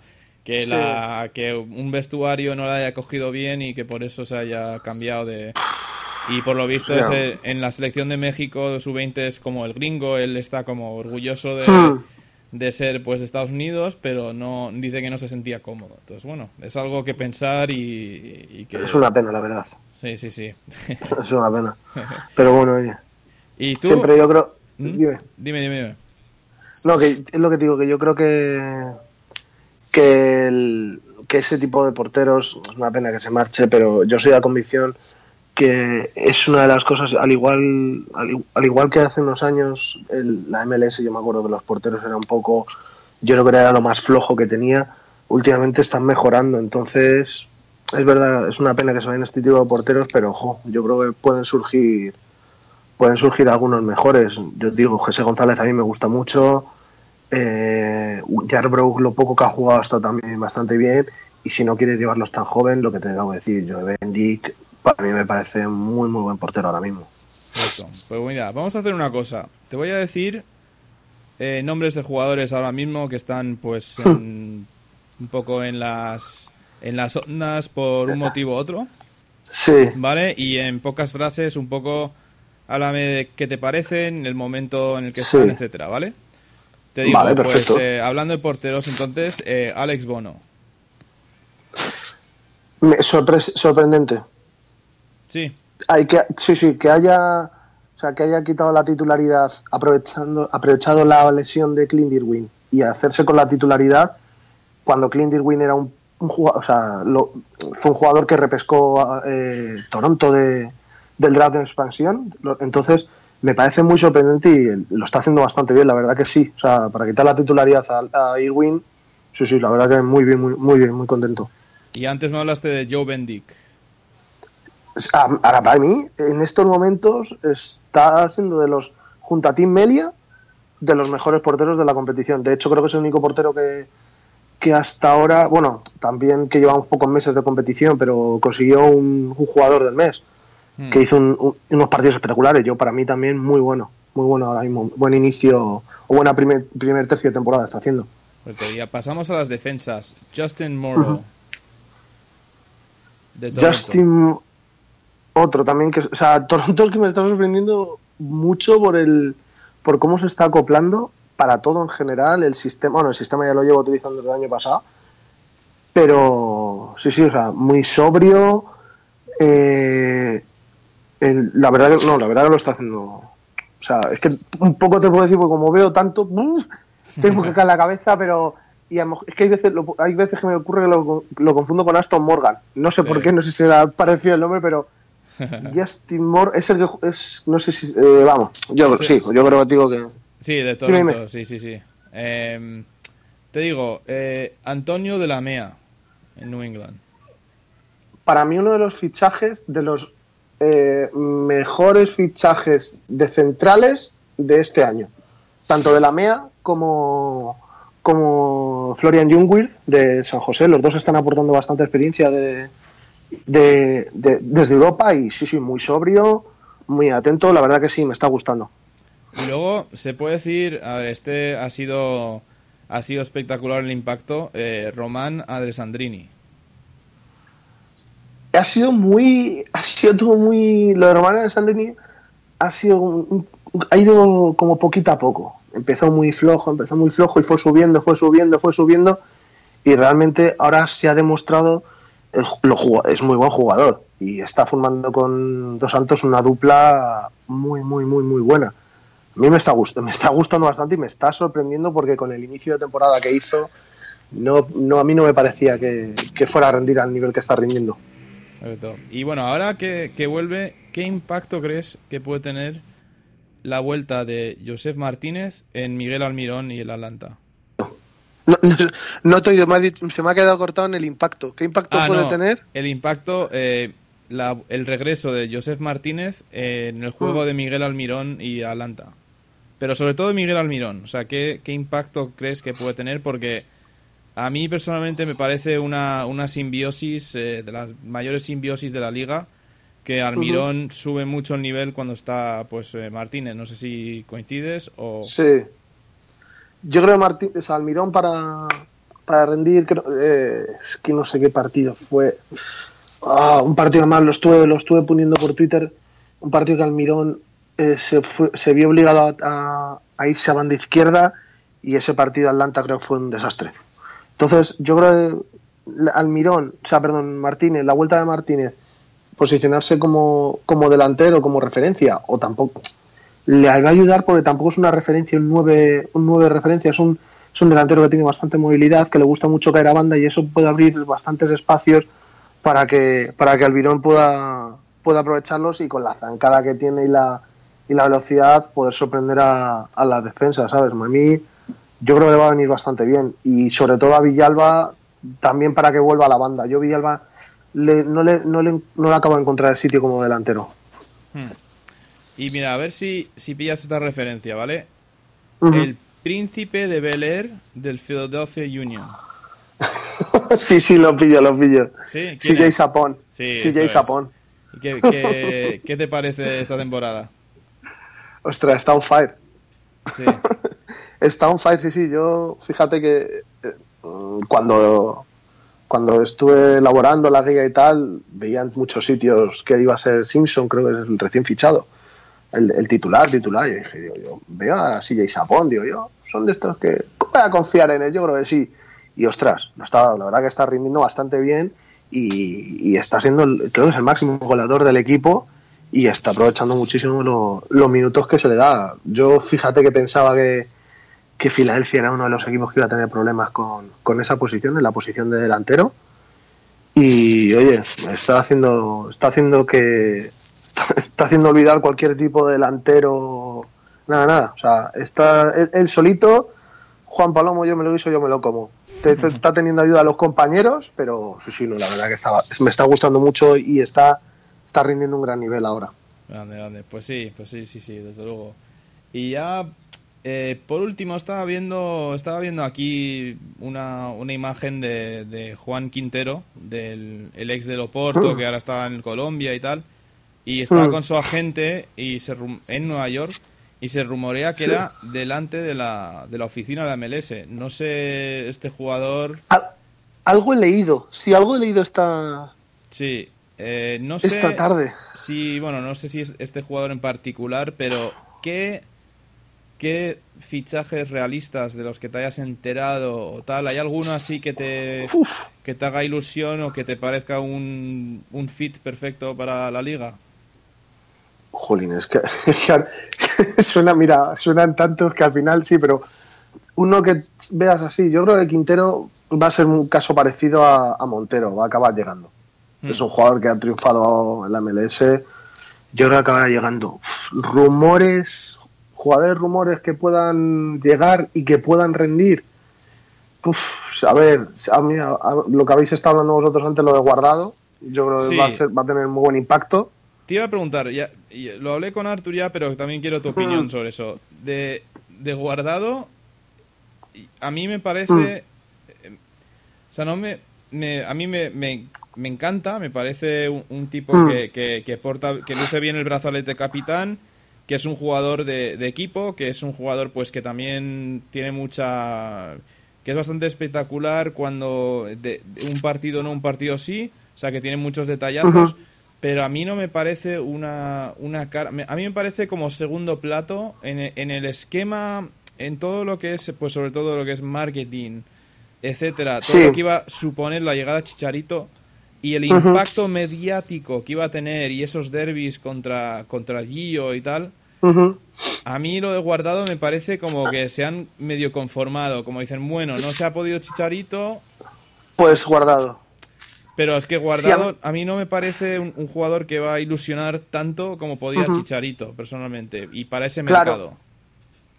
que, la, que un vestuario no la haya cogido bien y que por eso se haya cambiado de... Y por lo visto en la selección de México su 20 es como el gringo, él está como orgulloso de, hmm. de ser pues de Estados Unidos, pero no dice que no se sentía cómodo. Entonces, bueno, es algo que pensar y, que... Es una pena, la verdad. Sí, sí, sí. es una pena. Pero bueno, oye. ¿Y tú? Siempre yo creo... ¿Mm? Dime. Dime, dime, No, que es lo que digo, que yo creo que que, el, ese tipo de porteros, es una pena que se marche, pero yo soy de la convicción que es una de las cosas, al igual, al, igual que hace unos años la MLS, yo me acuerdo que los porteros eran un poco, yo creo que era lo más flojo que tenía, últimamente están mejorando, entonces es verdad, es una pena que se vayan este tipo de porteros, pero ojo, yo creo que pueden surgir pueden surgir algunos mejores. Yo digo, José González a mí me gusta mucho, eh, lo poco que ha jugado, está también bastante bien. Y si no quieres llevarlos tan joven, lo que te acabo de decir, yo Bendik, para mí me parece muy, muy buen portero ahora mismo. Pues mira, vamos a hacer una cosa. Te voy a decir eh, nombres de jugadores ahora mismo que están, pues, un poco en las en las ondas por un motivo u otro. Sí. ¿Vale? Y en pocas frases, un poco, háblame de qué te parecen, el momento en el que están, etcétera, ¿vale? Te digo, pues eh, hablando de porteros, entonces, eh, Alex Bono. sorprendente. Sí. Hay que, sí, sí, que haya, o sea, que haya quitado la titularidad, aprovechando, aprovechado la lesión de Clint Irwin y hacerse con la titularidad cuando Clint Irwin era un, jugador, o sea, fue un jugador que repescó eh, Toronto de, del draft de expansión. Entonces, me parece muy sorprendente y lo está haciendo bastante bien, la verdad que sí. O sea, para quitar la titularidad a, Irwin, sí, sí, la verdad que muy bien, muy, muy bien, muy contento. Y antes me hablaste de Joe Bendick. Ahora, para mí, en estos momentos, está siendo de los, junto a Tim Melia, de los mejores porteros de la competición. De hecho, creo que es el único portero que, que hasta ahora, bueno, también que llevamos pocos meses de competición, pero consiguió un, jugador del mes, Hmm. que hizo un- unos partidos espectaculares. Yo, para mí, también muy bueno, muy bueno ahora mismo. Buen inicio, o buena primer, primer tercio de temporada está haciendo. Porque ya pasamos a las defensas. Justin Morrow. De. Justin, otro también que, o sea, Toronto es que me está sorprendiendo mucho por el, por cómo se está acoplando para todo en general. El sistema, bueno, el sistema ya lo llevo utilizando desde el año pasado, pero sí, sí, o sea, muy sobrio. eh, el- la verdad que no, la verdad que lo está haciendo. O sea, es que un poco te puedo decir, porque como veo tanto, tengo que caer la cabeza, pero y a lo mejor- es que hay veces, lo- hay veces que me ocurre que lo, lo confundo con Aston Morgan. No sé Sí. por qué, no sé si era parecido el nombre, pero Justin Moore es el que es, no sé si, eh, vamos, yo sí, yo creo que digo que Sí, de dime. sí, sí, sí. Em, te digo, eh, Antonio de la Mea, en New England. para mí uno de los fichajes, de los eh, mejores fichajes de centrales de este año. Tanto de la MEA como, como Florian Jungwirth de San José. Los dos están aportando bastante experiencia de, de- de- desde Europa y sí, sí, muy sobrio, muy atento. La verdad que sí, me está gustando. Y luego se puede decir, este ha sido, ha sido espectacular el impacto, eh, Román Adresandrini. Ha sido muy ha sido todo muy lo de Romano de Sandrini ha sido ha ido como poquito a poco empezó muy flojo empezó muy flojo y fue subiendo fue subiendo fue subiendo y realmente ahora se ha demostrado el, lo es muy buen jugador y está formando con Dos Santos una dupla muy muy muy muy buena a mí me está gustando me está gustando bastante y me está sorprendiendo porque con el inicio de temporada que hizo no, no a mí no me parecía que, que fuera a rendir al nivel que está rindiendo. Y bueno, ahora que, que vuelve, ¿qué impacto crees que puede tener la vuelta de Josep Martínez en Miguel Almirón y el Atlanta? No, no, no dicho- se me ha quedado cortado en el impacto. ¿Qué impacto Ah, puede no, tener? El impacto, eh, la- el regreso de Josep Martínez en el juego Mm. de Miguel Almirón y Atlanta. Pero sobre todo de Miguel Almirón. O sea, ¿qué, qué impacto crees que puede tener? Porque a mí personalmente me parece una, una simbiosis, eh, de las mayores simbiosis de la liga, que Almirón sube mucho el nivel cuando está pues eh, Martínez. No sé si coincides o... Sí. Yo creo que o sea, Almirón para, para rendir, creo- eh, es que no sé qué partido fue. Ah, un partido más, lo estuve, lo estuve poniendo por Twitter. Un partido que Almirón eh, se, fue- se vio obligado a, a- a irse a banda izquierda y ese partido Atlanta creo que fue un desastre. Entonces, yo creo que Almirón, o sea, perdón, Martínez, la vuelta de Martínez, posicionarse como, como delantero, como referencia, o tampoco, le va a ayudar porque tampoco es una referencia, un 9, un 9 de referencia, es un, es un delantero que tiene bastante movilidad, que le gusta mucho caer a banda y eso puede abrir bastantes espacios para que, para que Almirón pueda, pueda aprovecharlos y con la zancada que tiene y la, y la velocidad poder sorprender a, a la defensa, ¿sabes? A yo creo que le va a venir bastante bien y sobre todo a Villalba también para que vuelva a la banda. Yo Villalba le- no, le, no, le, no le acabo de encontrar el sitio como delantero. Hmm. Y mira, a ver si, si pillas esta referencia, ¿vale? El príncipe de Bel Air del Philadelphia Union. sí, sí, lo pillo, lo pillo. ¿Sí? ¿Quién CJ? Sapón. Sí, CJ. Sapón. ¿Y qué, qué- qué te parece esta temporada? Ostras, está on fire. Sí. Está on fire, sí, sí. Yo, fíjate que eh, cuando, cuando estuve elaborando la guía y tal, veía en muchos sitios que iba a ser Simpson, creo que es el recién fichado. El, titular, titular. Y dije, yo veo a CJ Sapón, digo yo, son de estos que. ¿Cómo voy a confiar en él? Yo creo que sí. Y ostras, lo está, la verdad que está rindiendo bastante bien y, está siendo, creo que es el máximo goleador del equipo y está aprovechando muchísimo lo- los minutos que se le da. Yo fíjate que pensaba que, que Filadelfia era uno de los equipos que iba a tener problemas con, con esa posición, en la posición de delantero. Y oye, está haciendo, está haciendo que está haciendo olvidar cualquier tipo de delantero. Nada, nada. O sea, está él, solito Juan Palomo, yo me lo hizo, yo me lo como. Está teniendo ayuda a los compañeros, pero sí, sí, no, la verdad que estaba, me está gustando mucho y está, está rindiendo un gran nivel ahora. Grande, grande. Pues sí, pues sí, sí, sí, desde luego. Y ya, eh, por último, estaba viendo, estaba viendo aquí una, una imagen de, de Juan Quintero, del el ex del Oporto, Mm. que ahora está en Colombia y tal. Y estaba Mm. con su agente y se en Nueva York y se rumorea que Sí. era delante de la, de la oficina de la MLS. No sé, este jugador... Al- algo he leído, sí, algo he leído esta, Sí, eh, no sé... esta tarde. Sí, bueno, no sé si es este jugador en particular, pero ¿qué, qué fichajes realistas de los que te hayas enterado o tal? ¿Hay alguno así que te, Uf, que te haga ilusión o que te parezca un, un fit perfecto para la liga? jolín, es que, suena, mira, suenan tantos que al final sí, pero uno que veas así, yo creo que Quintero va a ser un caso parecido a, a Montero, va a acabar llegando. Hmm. Es un jugador que ha triunfado en la MLS, yo creo que acabará llegando. Rumores, jugadores rumores que puedan llegar y que puedan rendir. Uf, a ver, a mí, a- a- lo que habéis estado hablando vosotros antes, lo de guardado, yo creo que Sí. va, a ser- va a tener muy buen impacto. Te iba a preguntar, ya, lo hablé con Artur ya, pero también quiero tu opinión Mm. sobre eso. De, de guardado, a mí me parece. Mm. eh, o sea, no me. me- a mí me, me, me encanta, me parece un, un tipo Mm. que, que, que porta, que luce bien el brazalete capitán, que es un jugador de, de equipo, que es un jugador pues que también tiene mucha. que es bastante espectacular cuando de, de un partido no, un partido sí, o sea que tiene muchos detallazos. Pero a mí no me parece una, una cara. A mí me parece como segundo plato en, en el esquema, en todo lo que es, pues sobre todo lo que es marketing, etcétera. Todo Sí. lo que iba a suponer la llegada de Chicharito y el impacto mediático que iba a tener y esos derbis contra, contra Gio y tal. A mí lo de guardado me parece como que se han medio conformado. Como dicen, bueno, no se ha podido Chicharito, Pues guardado. pero es que Sí, Guardado a a mí no me parece un, un jugador que va a ilusionar tanto como podía. Chicharito, personalmente, y para ese Claro.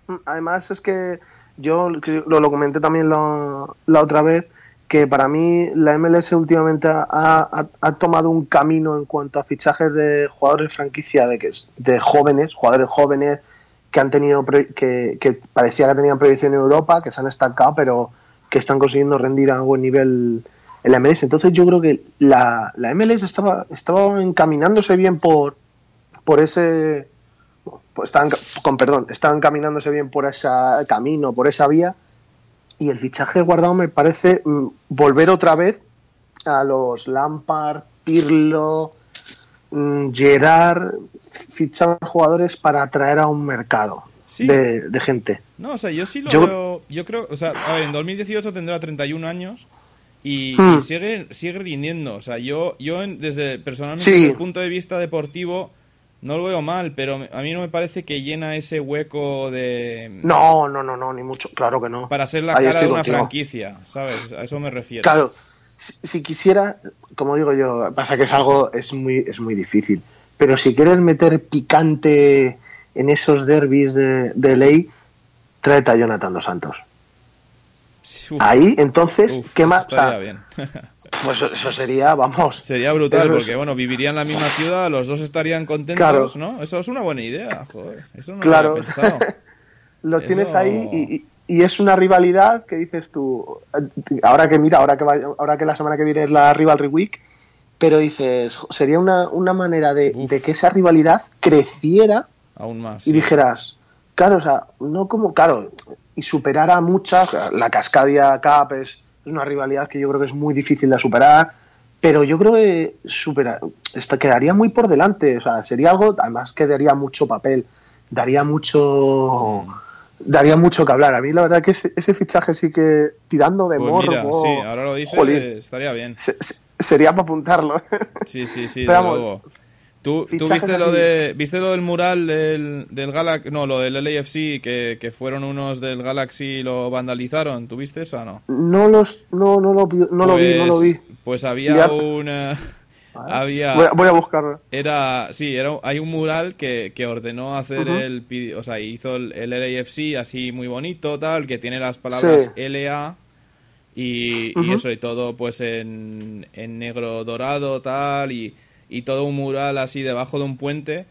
mercado. Además es que yo lo, lo comenté también la, la otra vez, que para mí la MLS últimamente ha, ha- tomado un camino en cuanto a fichajes de jugadores franquicia, de, que, de jóvenes, jugadores jóvenes que han tenido que, que parecía que tenían proyección en Europa, que se han estancado, pero que están consiguiendo rendir a buen nivel en la MLS. Entonces yo creo que la, la MLS estaba, estaba encaminándose bien por, por ese pues con perdón, estaban caminándose bien por ese camino, por esa vía, y el fichaje guardado me parece mm, volver otra vez a los Lampard, Pirlo, mm, Gerard, fichar jugadores para atraer a un mercado Sí. de, de gente. No, o sea, yo sí lo Yo- veo. Yo creo, o sea, a ver, en 2018 tendrá 31 años y, Hmm. y sigue, sigue rindiendo. O sea, yo, yo en- desde personalmente, Sí. desde el punto de vista deportivo, no lo veo mal, pero a mí no me parece que llena ese hueco de. No, no, no, no, ni mucho, claro que no. Para ser la Ahí cara de una contigo. franquicia, ¿sabes? A eso me refiero. Claro, si, si quisiera, como digo yo, pasa que es algo, es muy, es muy difícil, pero si quieres meter picante en esos derbis de, de ley, tráete a Jonathan dos Santos. Uf, Ahí, entonces, uf, ¿qué más? O sea, estaría bien. pues eso, sería, vamos. Sería brutal, Eso es- porque bueno, vivirían en la misma ciudad, los dos estarían contentos, Claro. ¿no? Eso es una buena idea, joder. Eso no Claro. lo había pensado. Los Eso- tienes ahí y, es una rivalidad que dices tú, eh, ahora que mira, ahora que, va- ahora que la semana que viene es la Rivalry Week, pero dices, sería una, una manera de, que esa rivalidad creciera Aún más. y dijeras, claro, o sea, no como, claro, y superar a muchas, la Cascadia Cup es, es una rivalidad que yo creo que es muy difícil de superar, pero yo creo que superar, esta quedaría muy por delante, o sea, sería algo, además que daría mucho papel, daría mucho daría mucho que hablar. A mí la verdad que ese, ese fichaje sí que tirando de Pues mira, sí, ahora lo dices, jolín, estaría bien. se- se- sería para apuntarlo. Sí, sí, sí, Pero de vamos, luego. ¿Tú, viste lo de viste lo del mural del, del Galaxy, no, lo del LAFC, que, que fueron unos del Galaxy y lo vandalizaron? ¿Tú viste eso o no? no los no no lo vi, no lo vi, no lo vi. Pues había Ya. un, eh, había voy, a, buscarlo. Era, sí, era, hay un mural que, que ordenó hacer el, o sea, hizo el, el, LAFC así muy bonito, tal, que tiene las palabras LA y, y, eso y todo pues en, en negro dorado, tal, y, y todo un mural así debajo de un puente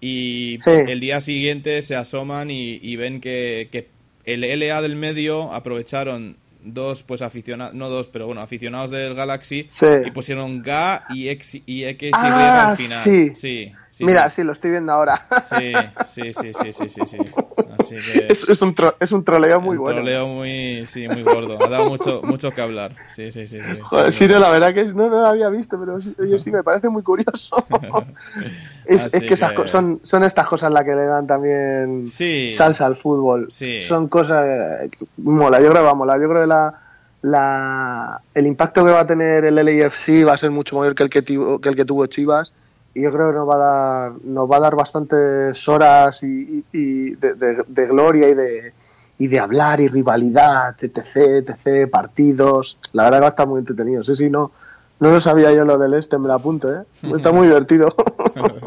y el día siguiente se asoman y, ven que, que, el LA del medio aprovecharon dos pues aficionados, no dos, pero bueno, aficionados del Galaxy y pusieron GA y X y X y ah, al final. Sí. sí. Mira, sí. lo estoy viendo ahora. Sí, sí, sí, sí, sí, sí. sí. Así que... es, es, un es un troleo muy un bueno. troleo muy, sí, muy gordo. Ha dado mucho, mucho que hablar. Sí, sí, sí. sí, Joder, sí, no, la verdad que no, no lo había visto, pero oye, sí, me parece muy curioso. es, es, que, esas son, son estas cosas las que le dan también salsa al fútbol. Sí. Son cosas... Mola, yo creo que va a molar. Yo creo que la... La, el impacto que va a tener el LAFC va a ser mucho mayor que el que, que el que tuvo Chivas y yo creo que nos va a dar, nos va a dar bastantes horas y, de, gloria y de, y de hablar y rivalidad, etc, etc, partidos. La verdad que va a estar muy entretenido. Sí, sí, no, no lo sabía yo lo del este, me lo apunto, ¿eh? Está muy divertido.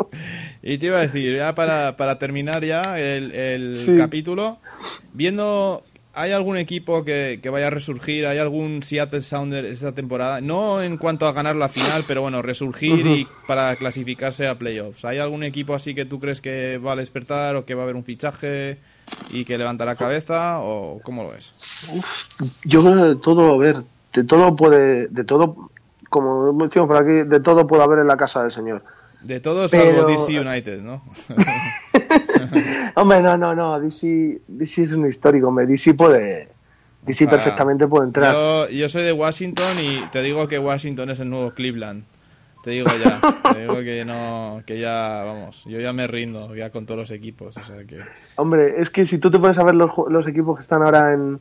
y te iba a decir, ya para, para terminar ya el, el capítulo, viendo ¿Hay algún equipo que, vaya a resurgir? ¿Hay algún Seattle Sounder esta temporada? No en cuanto a ganar la final, pero bueno, resurgir y para clasificarse a playoffs. ¿Hay algún equipo así que tú crees que va a despertar o que va a haber un fichaje y que levanta la cabeza? ¿O cómo lo ves? yo creo que de todo, a ver, de todo puede, de todo, como decimos por aquí, de todo puede haber en la casa del Señor. De todo salvo DC United, ¿no? hombre, no, no, no. DC, DC es un histórico, hombre. DC puede. DC perfectamente puede entrar. Yo, yo, soy de Washington y te digo que Washington es el nuevo Cleveland. Te digo ya. te digo que no. Que ya, vamos. Yo ya me rindo ya con todos los equipos. O sea que... Hombre, es que si tú te pones a ver los, los equipos que están ahora en,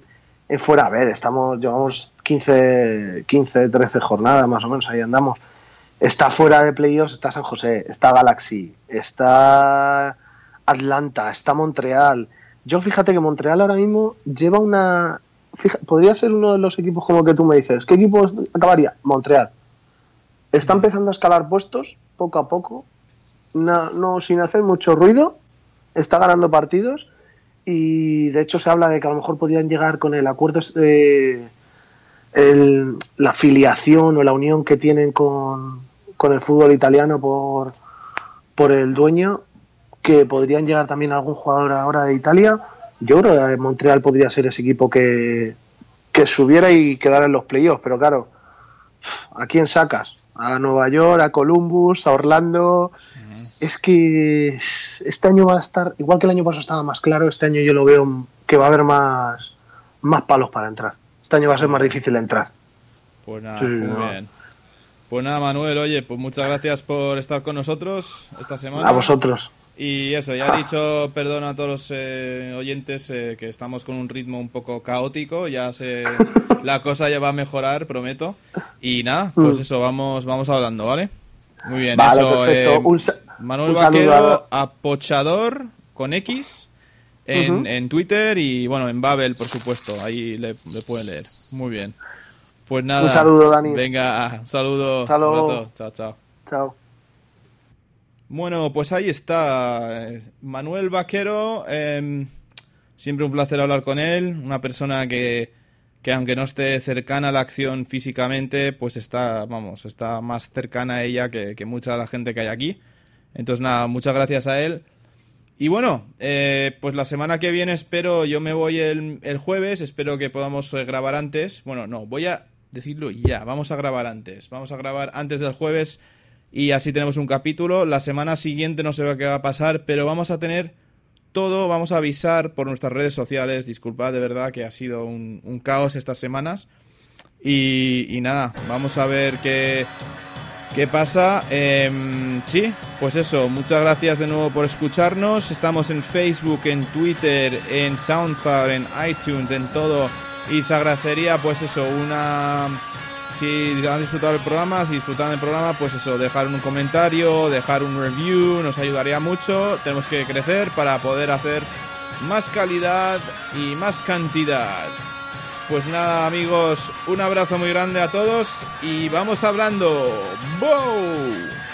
en fuera, a ver, estamos. Llevamos 15, 15, 13 jornadas más o menos, ahí andamos. Está fuera de playoffs, está San José, está Galaxy, está Atlanta, está Montreal. Yo fíjate que Montreal ahora mismo lleva una... podría ser uno de los equipos como que tú me dices. ¿Qué equipo acabaría? Montreal. Está empezando a escalar puestos poco a poco, no, sin hacer mucho ruido. Está ganando partidos y de hecho se habla de que a lo mejor podrían llegar con el acuerdo de la afiliación o la unión que tienen con, con el fútbol italiano por, por el dueño que podrían llegar también algún jugador ahora de Italia. Yo creo que Montreal podría ser ese equipo que, que subiera y quedara en los playoffs, pero claro, ¿a quién sacas? A Nueva York, a Columbus, a Orlando. Es que este año va a estar, igual que el año pasado estaba más claro, este año yo lo veo que va a haber más, más palos para entrar. Este año va a ser más difícil entrar. Pues nada, muy bien. Pues nada, Manuel, oye, pues muchas gracias por estar con nosotros esta semana. A vosotros. Y eso, ya he dicho perdón a todos los eh, oyentes eh, que estamos con un ritmo un poco caótico, ya se, la cosa ya va a mejorar, prometo. Y nada, pues mm. eso, vamos, vamos hablando, ¿vale? Muy bien, eso. Eh, Manuel Vaquero, apochador con X en, en, Twitter y bueno, en Babel, por supuesto, ahí le, pueden leer. Muy bien. Pues nada. Un saludo, Dani. Venga, saludo. Hasta Chao, chao. Chao. Bueno, pues ahí está. Manuel Vaquero, em, siempre un placer hablar con él. Una persona que, que, aunque no esté cercana a la acción físicamente, pues está, vamos, está más cercana a ella que, mucha de la gente que hay aquí. Entonces, nada, muchas gracias a él. Y bueno, eh, pues la semana que viene espero, yo me voy el, el jueves, espero que podamos eh, grabar antes. Bueno, no, voy a decirlo ya, vamos a grabar antes. Vamos a grabar antes del jueves y así tenemos un capítulo. La semana siguiente no sé que va a pasar, pero vamos a tener todo, vamos a avisar por nuestras redes sociales. Disculpad de verdad que ha sido un, caos estas semanas. Y, nada, vamos a ver qué, qué pasa. Em, sí, pues eso, muchas gracias de nuevo por escucharnos. Estamos en Facebook, en Twitter, en SoundCloud, en iTunes, en todo. Y se agradecería pues eso, una si han disfrutado el programa, si disfrutan del programa, pues eso, dejar un comentario, dejar un review, nos ayudaría mucho. Tenemos que crecer para poder hacer más calidad y más cantidad. Pues nada, amigos, un abrazo muy grande a todos y vamos hablando. ¡Wow!